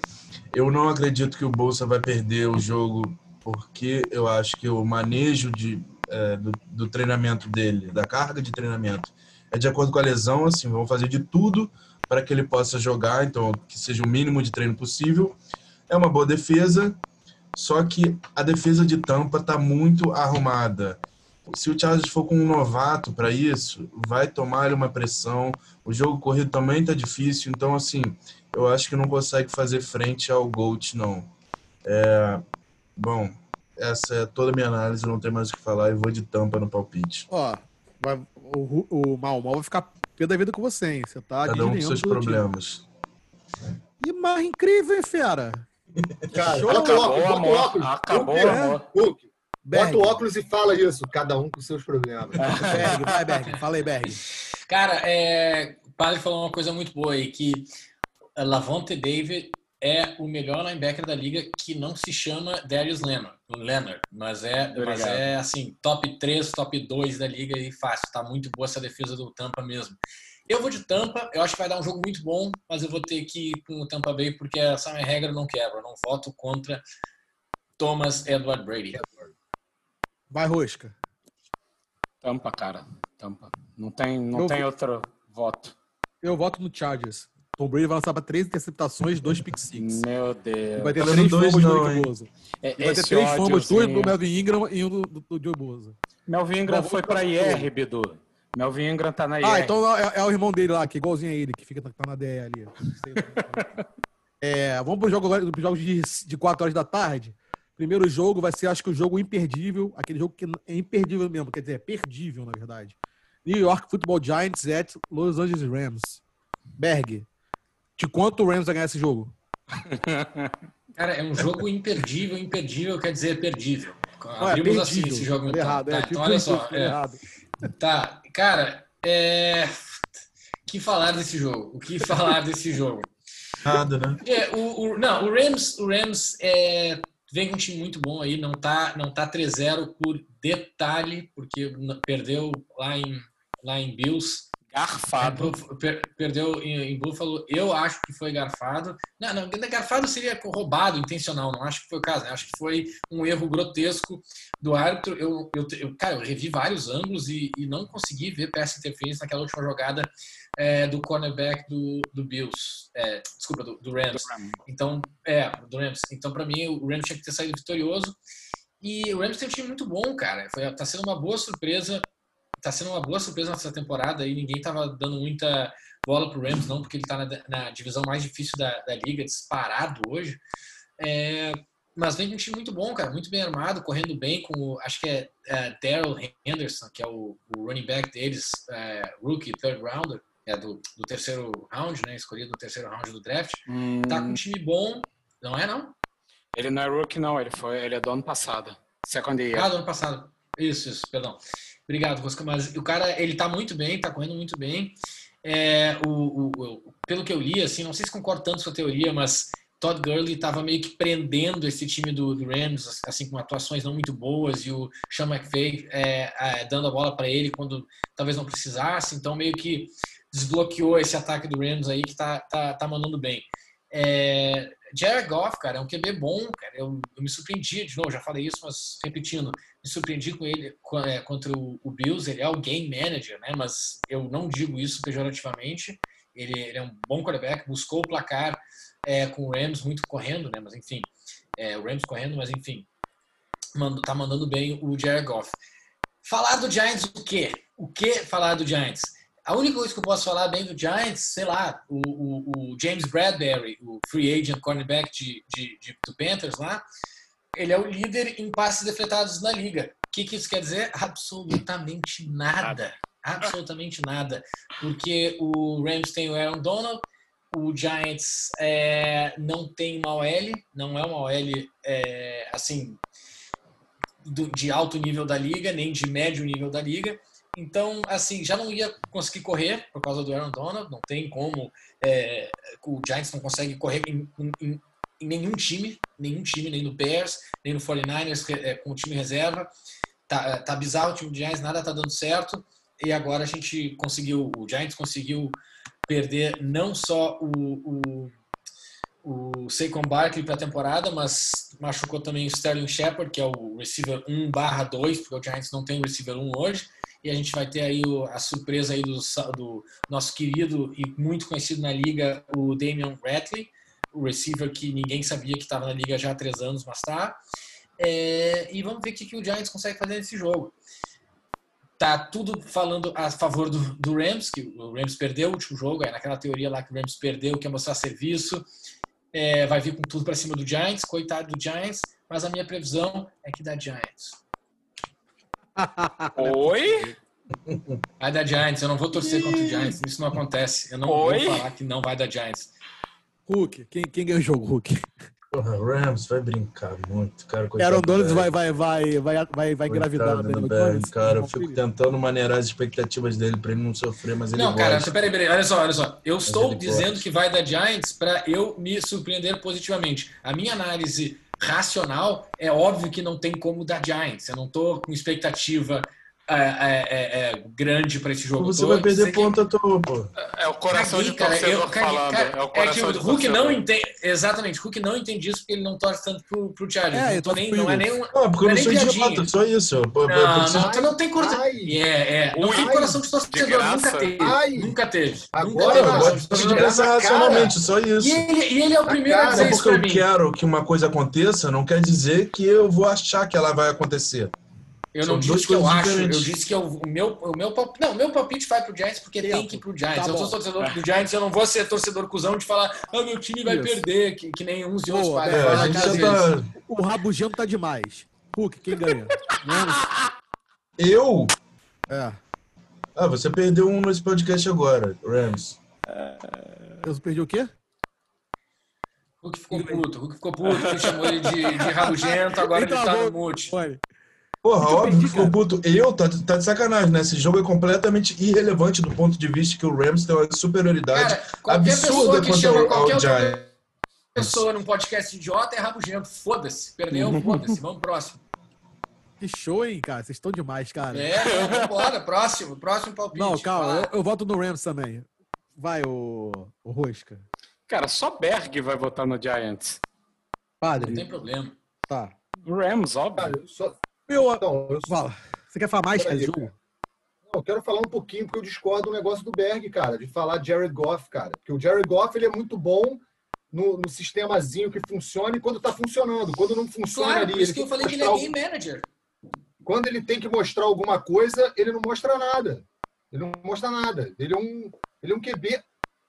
eu não acredito que o Bolsa vai perder o jogo, porque eu acho que o manejo de, é, do, do, treinamento dele, da carga de treinamento, é de acordo com a lesão, assim, vão fazer de tudo para que ele possa jogar, então que seja o mínimo de treino possível. É uma boa defesa, só que a defesa de Tampa está muito arrumada se o Chargers for com um novato para isso, vai tomar uma pressão. O jogo corrido também tá difícil, então assim, eu acho que não consegue fazer frente ao Gold não. É, bom, essa é toda a minha análise, não tem mais o que falar e vou de tampa no palpite. Ó, vai, o, o Mal Mal vai ficar pé da vida com você, hein? Você tá Cada um com seus problemas. Time. E mais incrível, hein, fera? Cara, Show. acabou, acabou, acabou, acabou, acabou. Berg. Bota o óculos e fala isso, cada um com seus problemas. Berg, vai, Berg. Fala aí, Berg. Cara, é, o padre falou uma coisa muito boa aí, que Lavonte David é o melhor linebacker da liga que não se chama Darius Leonard, Leonard mas, é, mas é assim, top 3, top 2 da liga e fácil. Tá muito boa essa defesa do Tampa mesmo. Eu vou de Tampa, eu acho que vai dar um jogo muito bom, mas eu vou ter que ir com o Tampa Bay porque essa minha regra não quebra. Eu não voto contra Thomas Edward Brady. Vai, Rosca. Tampa, cara. Tampa. Não tem, não tem outro voto. Eu voto no Chargers. Tom Brady vai lançar para três interceptações, dois pick six. Meu Deus. Vai ter três fumbles do Nick Bosa. É, vai ter três fumbles, dois do Melvin Ingram e um do, do, do Joe Bosa. Melvin Ingram foi para IR, Bidu. Melvin Ingram tá na IR. Ah, então é, é, o irmão dele lá, que é igualzinho a ele, que fica tá na DE ali. é, vamos para os jogos, jogos de, de 4 horas da tarde. Primeiro jogo vai ser, acho que o jogo imperdível, aquele jogo que é imperdível mesmo, quer dizer, é perdível, na verdade. New York Football Giants at Los Angeles Rams. Berg, de quanto o Rams vai ganhar esse jogo? Cara, é um jogo imperdível, imperdível quer dizer perdível. Não, Abrimos é assim esse jogo. Então, errado, tá, é, então olha só. É, tá, cara, é... que falar desse jogo? O que falar desse jogo? Nada, né? É, o, o, não, o Rams, o Rams é, Vem com um time muito bom aí, não tá, não tá 3-0 por detalhe, porque perdeu lá em, lá em Bills. Garfado. Per, perdeu em, em, Buffalo. Eu acho que foi garfado. Não, não, garfado seria roubado, intencional. Não acho que foi o caso. Né? Acho que foi um erro grotesco do árbitro. Eu, eu, eu cara, eu revi vários ângulos e, e não consegui ver peça interferência naquela última jogada é, do cornerback do, do Bills. É, desculpa, do, do, Rams. Então, é, do Rams. Então, para mim, o Rams tinha que ter saído vitorioso. E o Rams tem um time muito bom, cara. Foi, tá sendo uma boa surpresa. Tá sendo uma boa surpresa nessa temporada e ninguém tava dando muita bola pro Rams, não, porque ele tá na, na divisão mais difícil da, da liga, disparado hoje. É, mas vem com um time muito bom, cara, muito bem armado, correndo bem com, o, acho que é, é Daryl Henderson, que é o, o running back deles, é, rookie, third rounder é, do, do, terceiro round, né? Escolhido no terceiro round do draft. Hum. Tá com um time bom, não é não? Ele não é rookie, não, ele, foi, ele é do ano passado. Second year. Ah, do ano passado. Isso, isso, perdão. Obrigado, Rosca. Mas o cara, ele tá muito bem, tá correndo muito bem. É, o, o, pelo que eu li, assim, não sei se concordo tanto com sua teoria, mas Todd Gurley estava meio que prendendo esse time do, do, Rams, assim, com atuações não muito boas, e o Sean McVay é, é, dando a bola para ele quando talvez não precisasse, então meio que desbloqueou esse ataque do Rams aí que tá, tá, tá mandando bem. É, Jared Goff, cara, é um QB bom, cara. Eu, eu, me surpreendi, de novo, já falei isso, mas repetindo, me surpreendi com ele é, contra o, o, Bills. Ele é o game manager, né? Mas eu não digo isso pejorativamente. Ele, ele é um bom quarterback, buscou o placar é, com o Rams muito correndo, né? Mas enfim, é, o Rams correndo, mas enfim, mando, tá mandando bem o Jared Goff. Falar do Giants o quê? O que falar do Giants? A única coisa que eu posso falar bem do Giants, sei lá, o, o, o James Bradbury, o free agent cornerback de, de, de, do Panthers lá, ele é o líder em passes defletados na liga. O que, que isso quer dizer? Absolutamente nada. Absolutamente nada. Porque o Rams tem o Aaron Donald, o Giants é, não tem uma OL, não é uma OL é, assim do, de alto nível da liga, nem de médio nível da liga. Então, assim, já não ia conseguir correr por causa do Aaron Donald. Não tem como. É, o Giants não consegue correr em, em, em, nenhum time, nenhum time, nem no Bears, nem no 49ers é, com o time reserva. Tá, tá bizarro o time do Giants, nada tá dando certo. E agora a gente conseguiu, o Giants conseguiu perder não só o, o, o Saquon Barkley para a temporada, mas machucou também o Sterling Shepard, que é o receiver 1 barra 2, porque o Giants não tem o receiver 1 hoje e a gente vai ter aí a surpresa aí do, do nosso querido e muito conhecido na liga, o Damian Ratley, o receiver que ninguém sabia que estava na liga já há três anos, mas está. É, e vamos ver o que, que o Giants consegue fazer nesse jogo. Tá tudo falando a favor do, do Rams, que o Rams perdeu o último jogo, é naquela teoria lá que o Rams perdeu, quer mostrar serviço, é, vai vir com tudo para cima do Giants, coitado do Giants, mas a minha previsão é que dá Giants. Oi? Vai dar Giants, eu não vou torcer contra o Giants, isso não acontece. Eu não Oi? vou falar que não vai dar Giants. Hulk, quem, quem ganhou o jogo, Hulk? Porra, Rams vai brincar muito, cara. Aaron Donald vai, vai, vai, vai, vai, vai engravidar. Né? cara, eu fico tentando maneirar as expectativas dele pra ele não sofrer, mas ele Não, gosta. cara, peraí, peraí, olha só, olha só. Eu mas estou dizendo gosta. que vai dar Giants para eu me surpreender positivamente. A minha análise racional, é óbvio que não tem como dar Giants. Eu não estou com expectativa é, é, é, é grande para esse jogo. Você vai perder ponto que... à toa, pô. É o coração Cagui, de torcedor eu, falando. Cara, é o coração é que o Hulk não entende. Exatamente, o Hulk não entende isso porque ele não torce tanto pro, pro Charlie. É, não, nem, não é nem um. Não, porque eu não sou idiota, só isso. Pô, não, não, tu não tem coração. É, é. Não tem coração de torcedor, nunca teve. Ai. Nunca teve. Agora eu gosto de pensar racionalmente, só isso. E ele, e ele é o primeiro a dizer isso. Porque eu quero que uma coisa aconteça, não quer dizer que eu vou achar que ela vai acontecer. Eu São não disse que eu acho, diferentes. eu disse que eu, o meu, o meu palpite, não, meu palpite vai pro Giants porque Tempo. tem que ir pro Giants. Tá eu sou torcedor é. do Giants, eu não vou ser torcedor cuzão de falar, ah, meu time vai Isso. perder, que, que nem uns e outros pais. É, tá... O rabugento tá demais. Hulk, quem ganha? eu? É. Ah, você perdeu um nesse podcast agora, Rams. Eu perdi o quê? Hulk ficou puto, Hulk ficou puto, que chamou ele de, de rabugento, agora então, ele tá no mute. Foi. Porra, óbvio que ficou puto. Eu, tá, tá de sacanagem, né? Esse jogo é completamente irrelevante do ponto de vista que o Rams tem uma superioridade Cara, absurda contra o, o Giants. pessoa num podcast idiota é rabugento. Foda-se. Perdeu, foda-se. Vamos próximo. Que show, hein, cara? Vocês estão demais, cara. É, vambora. Próximo. Próximo palpite. Não, calma. Eu, eu, voto no Rams também. Vai, o, o Rosca. Cara, só Berg vai votar no Giants. Padre. Não tem problema. Tá. Rams, óbvio. Cara, só, meu, então, eu... Fala. Você quer falar mais, jogo? Não, eu quero falar um pouquinho, porque eu discordo do negócio do Berg, cara, de falar Jared Goff, cara. Porque o Jared Goff ele é muito bom no, no sistemazinho que funciona e quando tá funcionando. Quando não funciona claro, ali. Por isso que eu falei que ele é game manager. Quando ele tem que mostrar alguma coisa, ele não mostra nada. Ele não mostra nada. Ele é um, ele é um QB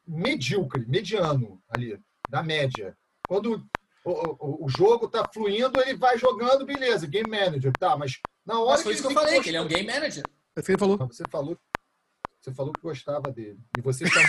medíocre, mediano ali, da média. Quando o, o, jogo tá fluindo, ele vai jogando, beleza, game manager, tá, mas na hora mas foi isso que eu falei, que ele é um game manager. É isso que ele falou. Você falou. Você falou que gostava dele. E você você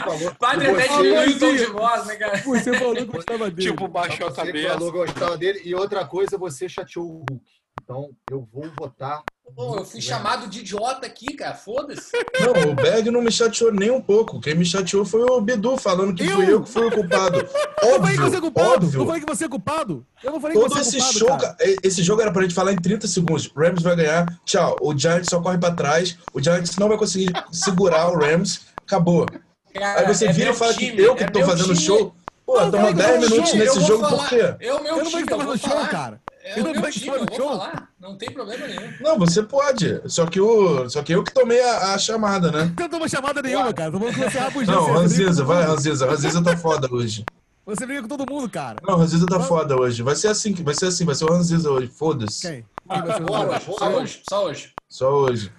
falou. Padre até você- diminuiu o tom de voz, né, cara? Você falou que gostava dele. Tipo, baixou a Você que cabeça. falou que gostava dele. E outra coisa, você chateou o Hulk. Então, eu vou votar. Pô, eu fui chamado de idiota aqui, cara. Foda-se. Não, o Berg não me chateou nem um pouco. Quem me chateou foi o Bidu, falando que fui Eu? eu que fui o culpado. eu falei que você é Óbvio, culpado. Eu óbvio. falei que você é culpado. Eu não falei que Todo você é esse culpado, show, cara. ca- esse jogo era pra gente falar em 30 segundos. Rams vai ganhar, tchau. O Giants só corre pra trás. O Giants não vai conseguir segurar o Rams. Acabou. Cara, Aí você é vira e fala time, que eu que é tô fazendo time. show. Pô, toma não, 10 não, minutos nesse eu jogo, por falar. quê? É o meu Eu não time, que eu tava vou no show, falar. cara. É Eu o não que time, eu no vou show. falar. Não tem problema nenhum. Não, você pode. Só que, o, só que eu que tomei a, a chamada, né? Você não tomou chamada nenhuma, cara. Tô falando que você é rabugento. Não, com Ranziza, vai. Ranziza. Ranziza tá foda hoje. Você briga com todo mundo, cara. Não, Ranziza tá foda hoje. Vai ser assim, que- vai ser assim, vai ser o Ranziza hoje. Foda-se. Quem? Quem ser o Só hoje, só hoje, só hoje. Só hoje.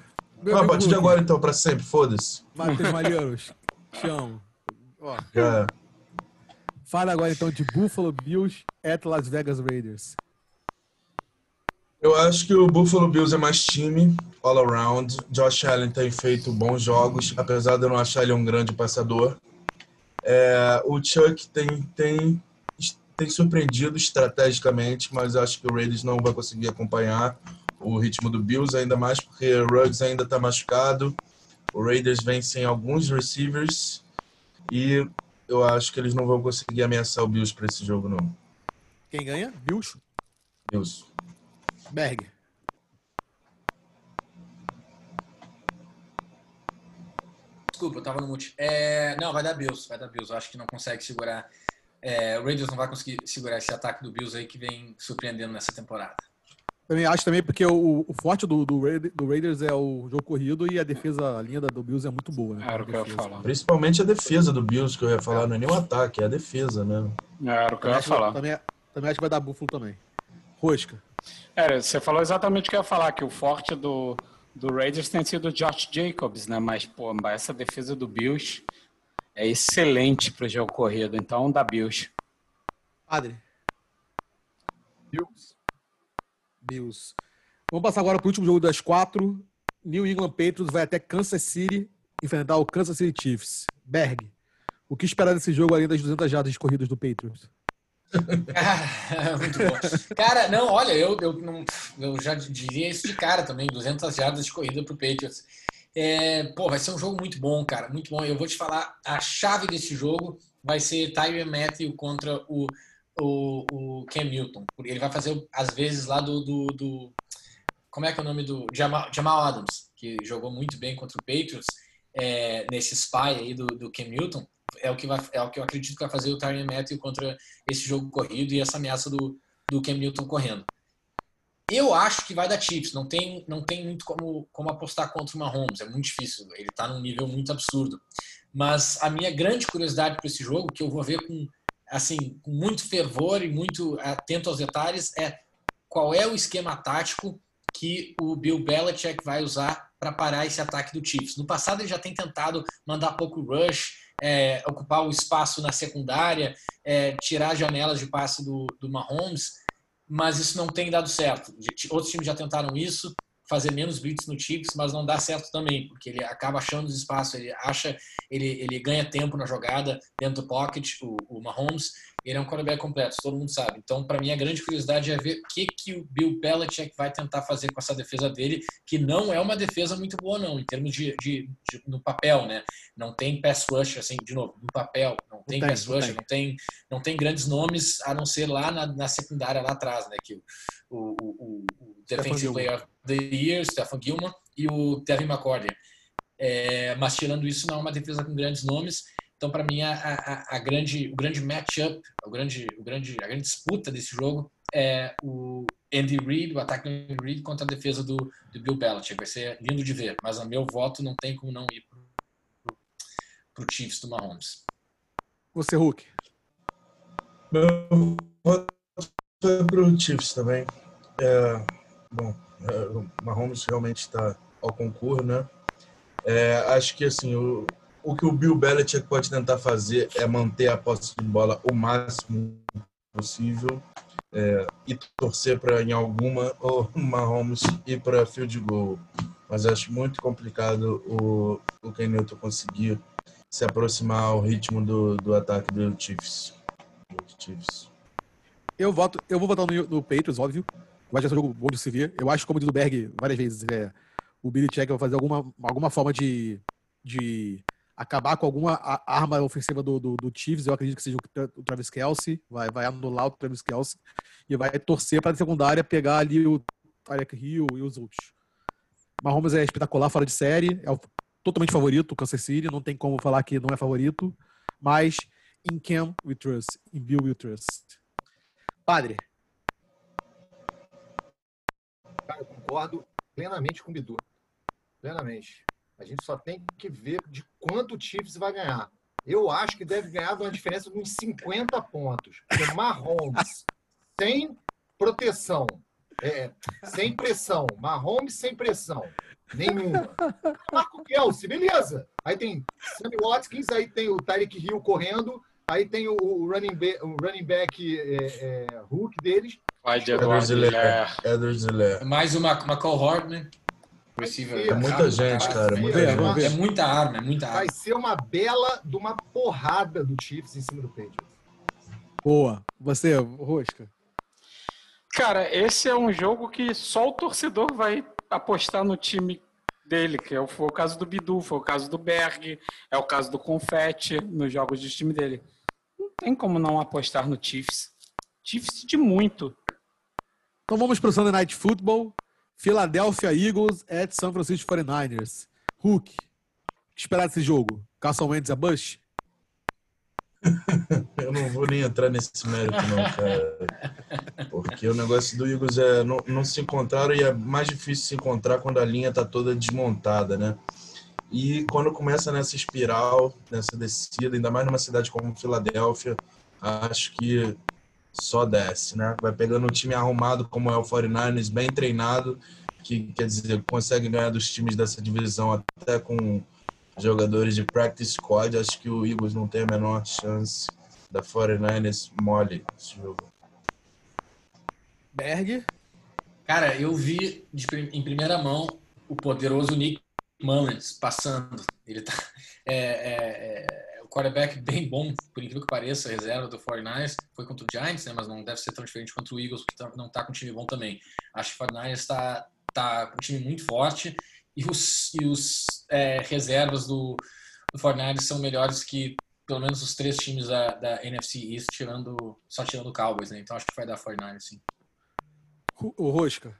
Meu Ah, a partir de agora, então, pra sempre, foda-se. Matheus Malheiros. Te amo. Ó, Já. fala agora então de Buffalo Bills at Las Vegas Raiders. Eu acho que o Buffalo Bills é mais time, all around. Josh Allen tem feito bons jogos, apesar de eu não achar ele um grande passador. É, o Chuck tem, tem, tem surpreendido estrategicamente, mas acho que o Raiders não vai conseguir acompanhar o ritmo do Bills, ainda mais porque o Ruggs ainda está machucado. O Raiders vem sem alguns receivers e eu acho que eles não vão conseguir ameaçar o Bills para esse jogo, não. Quem ganha? Bills. Bills. Berg. Desculpa, eu tava no mute. É, não, vai dar Bills, vai dar Bills. Eu acho que não consegue segurar. É, o Raiders não vai conseguir segurar esse ataque do Bills aí que vem surpreendendo nessa temporada. Também acho também porque o, o forte do, do, do Raiders é o jogo corrido e a defesa, a linha do Bills é muito boa, né? Era o que eu ia falar. Principalmente a defesa do Bills, que eu ia falar, não é nem o ataque, é a defesa, né? Era o que eu Também ia acho, falar. também, também acho que vai dar Buffalo também. Rosca. Era, você falou exatamente o que eu ia falar, que o forte do, do Raiders tem sido o Josh Jacobs, né? Mas, pô, essa defesa do Bills é excelente pro jogo corrido. Então, dá Bills. Padre. Bills. Bills. Vamos passar agora para o último jogo das quatro. New England Patriots vai até Kansas City enfrentar o Kansas City Chiefs. Berg. O que esperar desse jogo além das 200 jardas corridas do Patriots? Ah, Muito bom. Cara, não, olha, eu, eu, não, eu já diria isso de cara também, 200 jardas de corrida pro Patriots. É, pô, vai ser um jogo muito bom, cara, muito bom. Eu vou te falar, a chave desse jogo vai ser Tyron Matthew contra o, o, o Cam Newton. Porque ele vai fazer, às vezes, lá do, do, do- Como é que é o nome do... Jamal, Jamal Adams, que jogou muito bem contra o Patriots, é, nesse spy aí do, do Cam Newton. É o, que vai, é o que eu acredito que vai fazer o Tyron Matthew contra esse jogo corrido e essa ameaça do, do Cam Newton correndo. Eu acho que vai dar Chiefs. Não tem, não tem muito como, como apostar contra o Mahomes. É muito difícil. Ele está num nível muito absurdo. Mas a minha grande curiosidade para esse jogo, que eu vou ver com, assim, com muito fervor e muito atento aos detalhes, é qual é o esquema tático que o Bill Belichick vai usar para parar esse ataque do Chiefs. No passado ele já tem tentado mandar pouco rush, é, ocupar o espaço na secundária, é, tirar janelas de passe do, do Mahomes, mas isso não tem dado certo. Outros times já tentaram isso, fazer menos blitz no Chiefs, mas não dá certo também, porque ele acaba achando os espaços, ele acha, ele, ele ganha tempo na jogada dentro do pocket, o, o Mahomes, ele é um quarterback completo, todo mundo sabe. Então, para mim, a grande curiosidade é ver o que, que o Bill Belichick vai tentar fazer com essa defesa dele, que não é uma defesa muito boa, não, em termos de, de, de no papel, né? Não tem pass rush, assim, de novo, no papel, não tem, tem, pass rush, não tem, não tem grandes nomes, a não ser lá na, na secundária, lá atrás, né? Que o, o, o, o Defensive Gilmore. Player of the Year, Stephen Gilman, e o Devin McCourty. É, mas tirando isso, não é uma defesa com grandes nomes. Então, para mim, a, a, a grande, o grande matchup, o grande, o grande, a grande disputa desse jogo é o Andy Reid, o ataque do Andy Reid contra a defesa do, do Bill Belichick. Vai ser lindo de ver, mas o meu voto não tem como não ir para o Chiefs do Mahomes. Você, Hulk. Meu voto foi pro Chiefs também. É, bom, é, o Mahomes realmente está ao concurso, né? É, acho que assim, o, o que o Bill Belichick pode tentar fazer é manter a posse de bola o máximo possível é, e torcer para em alguma o Mahomes ir para field goal. mas acho muito complicado o, o Ken Newton conseguir se aproximar ao ritmo do, do ataque do Chiefs. Do Chiefs. Eu, voto, eu vou votar no, no Patriots, óbvio. Eu acho que é um jogo bom de se ver. Eu acho, como diz o Berg várias vezes, é, o Billy Check vai fazer alguma, alguma forma de, de acabar com alguma arma ofensiva do, do, do, Chiefs. Eu acredito que seja o Travis Kelsey. Vai, vai anular o Travis Kelsey e vai torcer para a secundária pegar ali o Tarek Hill e os outros. Mahomes é espetacular, fora de série. É o, totalmente favorito, o Kansas City. Não tem como falar que não é favorito. Mas em Cam we trust, em Bill we trust. Padre. Cara, eu concordo plenamente com o Bidu. Plenamente. A gente só tem que ver de quanto o Chiefs vai ganhar. Eu acho que deve ganhar de uma diferença de uns 50 pontos. Porque Mahomes, sem proteção, é, sem pressão. Mahomes sem pressão. Nenhuma. Marco Kelsey, beleza. Aí tem Sammy Watkins, aí tem o Tyreek Hill correndo, aí tem o running back, o running back é, é, Hulk deles. Vai de Edwards Mais uma, uma cohort, né? É muita gente, cara. Muita é, gente. é muita arma, é muita arma. Vai ser uma bela de uma porrada do Chiefs em cima do Patriots. Boa. Você, Rosca? Cara, esse é um jogo que só o torcedor vai apostar no time dele, que é foi o caso do Bidu, foi o caso do Berg, é o caso do Confetti nos jogos de time dele. Não tem como não apostar no Chiefs. Chiefs de muito. Então vamos para o Sunday Night Football. Philadelphia Eagles at San Francisco 49ers. Hulk, o que esperar desse jogo? Carson Wentz a Bush? eu não vou nem entrar nesse mérito, não, cara. Porque o negócio do Eagles é não, não se encontraram e é mais difícil se encontrar quando a linha tá toda desmontada, né? E quando começa nessa espiral, nessa descida, ainda mais numa cidade como Filadélfia, acho que só desce, né? Vai pegando um time arrumado como é o 49ers, bem treinado, que quer dizer, consegue ganhar dos times dessa divisão até com jogadores de practice squad. Acho que o Eagles não tem a menor chance da 49ers mole esse jogo. Berg? Cara, eu vi de, em primeira mão o poderoso Nick Mullins passando. Ele tá. É, é, é, quarterback bem bom, por incrível que pareça, a reserva do 49ers. Foi contra o Giants, né, mas não deve ser tão diferente contra o Eagles, que tá, não está com um time bom também. Acho que o 49ers está tá com um time muito forte e os, e os é, reservas do, do Fortnite são melhores que pelo menos os três times da, da NFC East, tirando, só tirando o Cowboys, né? Então acho que vai dar Fortnite, sim. O Rosca.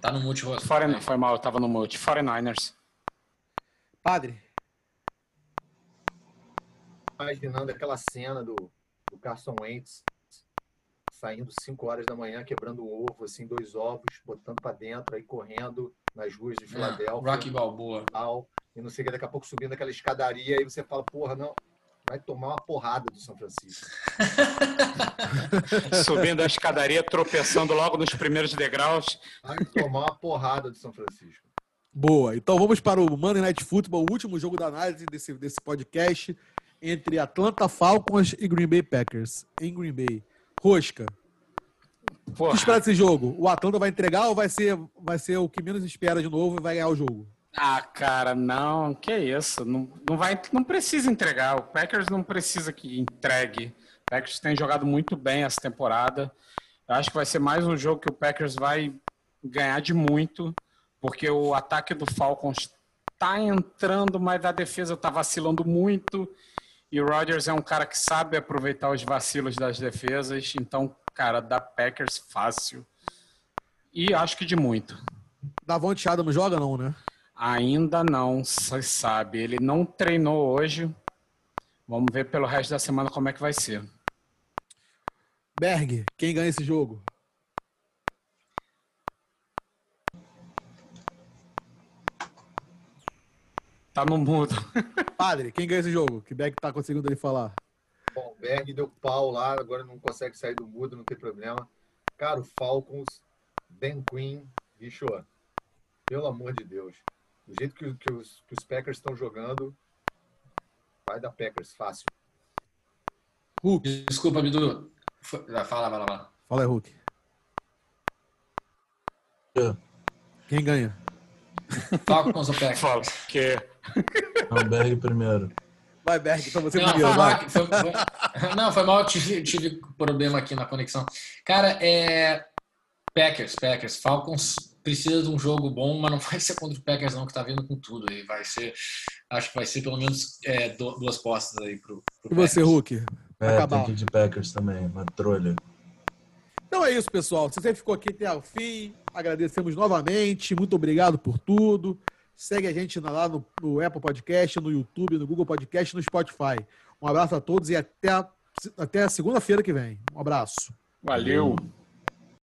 Tá no mute, Rosca. Foreign, foi mal, eu tava no mute. 49ers. Padre. Imaginando aquela cena do, do Carson Wentz saindo 5 horas da manhã, quebrando um ovo, assim, dois ovos, botando para dentro, aí correndo nas ruas de ah, Filadélfia. Rocky Balboa. Tal, e não sei o que, daqui a pouco subindo aquela escadaria, aí você fala, porra, não, vai tomar uma porrada do São Francisco. subindo a escadaria, tropeçando logo nos primeiros degraus. Vai tomar uma porrada do São Francisco. Boa, então vamos para o Monday Night Football, o último jogo da análise desse, desse podcast entre Atlanta Falcons e Green Bay Packers, em Green Bay. Rosca. Porra. O que espera desse jogo? O Atlanta vai entregar ou vai ser, vai ser o que menos espera de novo e vai ganhar o jogo? Ah, cara, não, que isso. Não, não, vai, não precisa entregar. O Packers não precisa que entregue. O Packers tem jogado muito bem essa temporada. Eu acho que vai ser mais um jogo que o Packers vai ganhar de muito, porque o ataque do Falcons está entrando, mas a defesa está vacilando muito. E o Rodgers é um cara que sabe aproveitar os vacilos das defesas, então, cara, dá Packers fácil. E acho que de muito. Davante Adams joga não, né? Ainda não, você sabe. Ele não treinou hoje. Vamos ver pelo resto da semana como é que vai ser. Berg, quem ganha esse jogo? Tá no mudo. Padre, quem ganha esse jogo? Que Berg tá conseguindo ele falar? Bom, Berg deu pau lá, agora não consegue sair do mudo, não tem problema. Cara, o Falcons, Ben Queen, bicho, pelo amor de Deus. Do jeito que, que, os, que os Packers estão jogando, vai dar Packers fácil. Hulk. Desculpa, Bidu. Fala, fala, fala. Fala aí, Hulk. Quem ganha? Falcons ou Packers? Que Não, Berg primeiro. Vai, Berg, então você Não, primeiro, foi vai. foi- foi- não, foi mal, eu tive, tive problema aqui na conexão. Cara, é. Packers, Packers. Falcons precisa de um jogo bom, mas não vai ser contra o Packers, não, que tá vindo com tudo aí. Vai ser. Acho que vai ser pelo menos é, du- duas postas aí pro, pro E você. Hulk? É, Acabar. tem que ir de Packers também, uma trolha. Então é isso, pessoal. Se você ficou aqui até o fim, agradecemos novamente. Muito obrigado por tudo. Segue a gente lá no, no Apple Podcast, no YouTube, no Google Podcast, no Spotify. Um abraço a todos e até a, até segunda-feira que vem. Um abraço. valeu.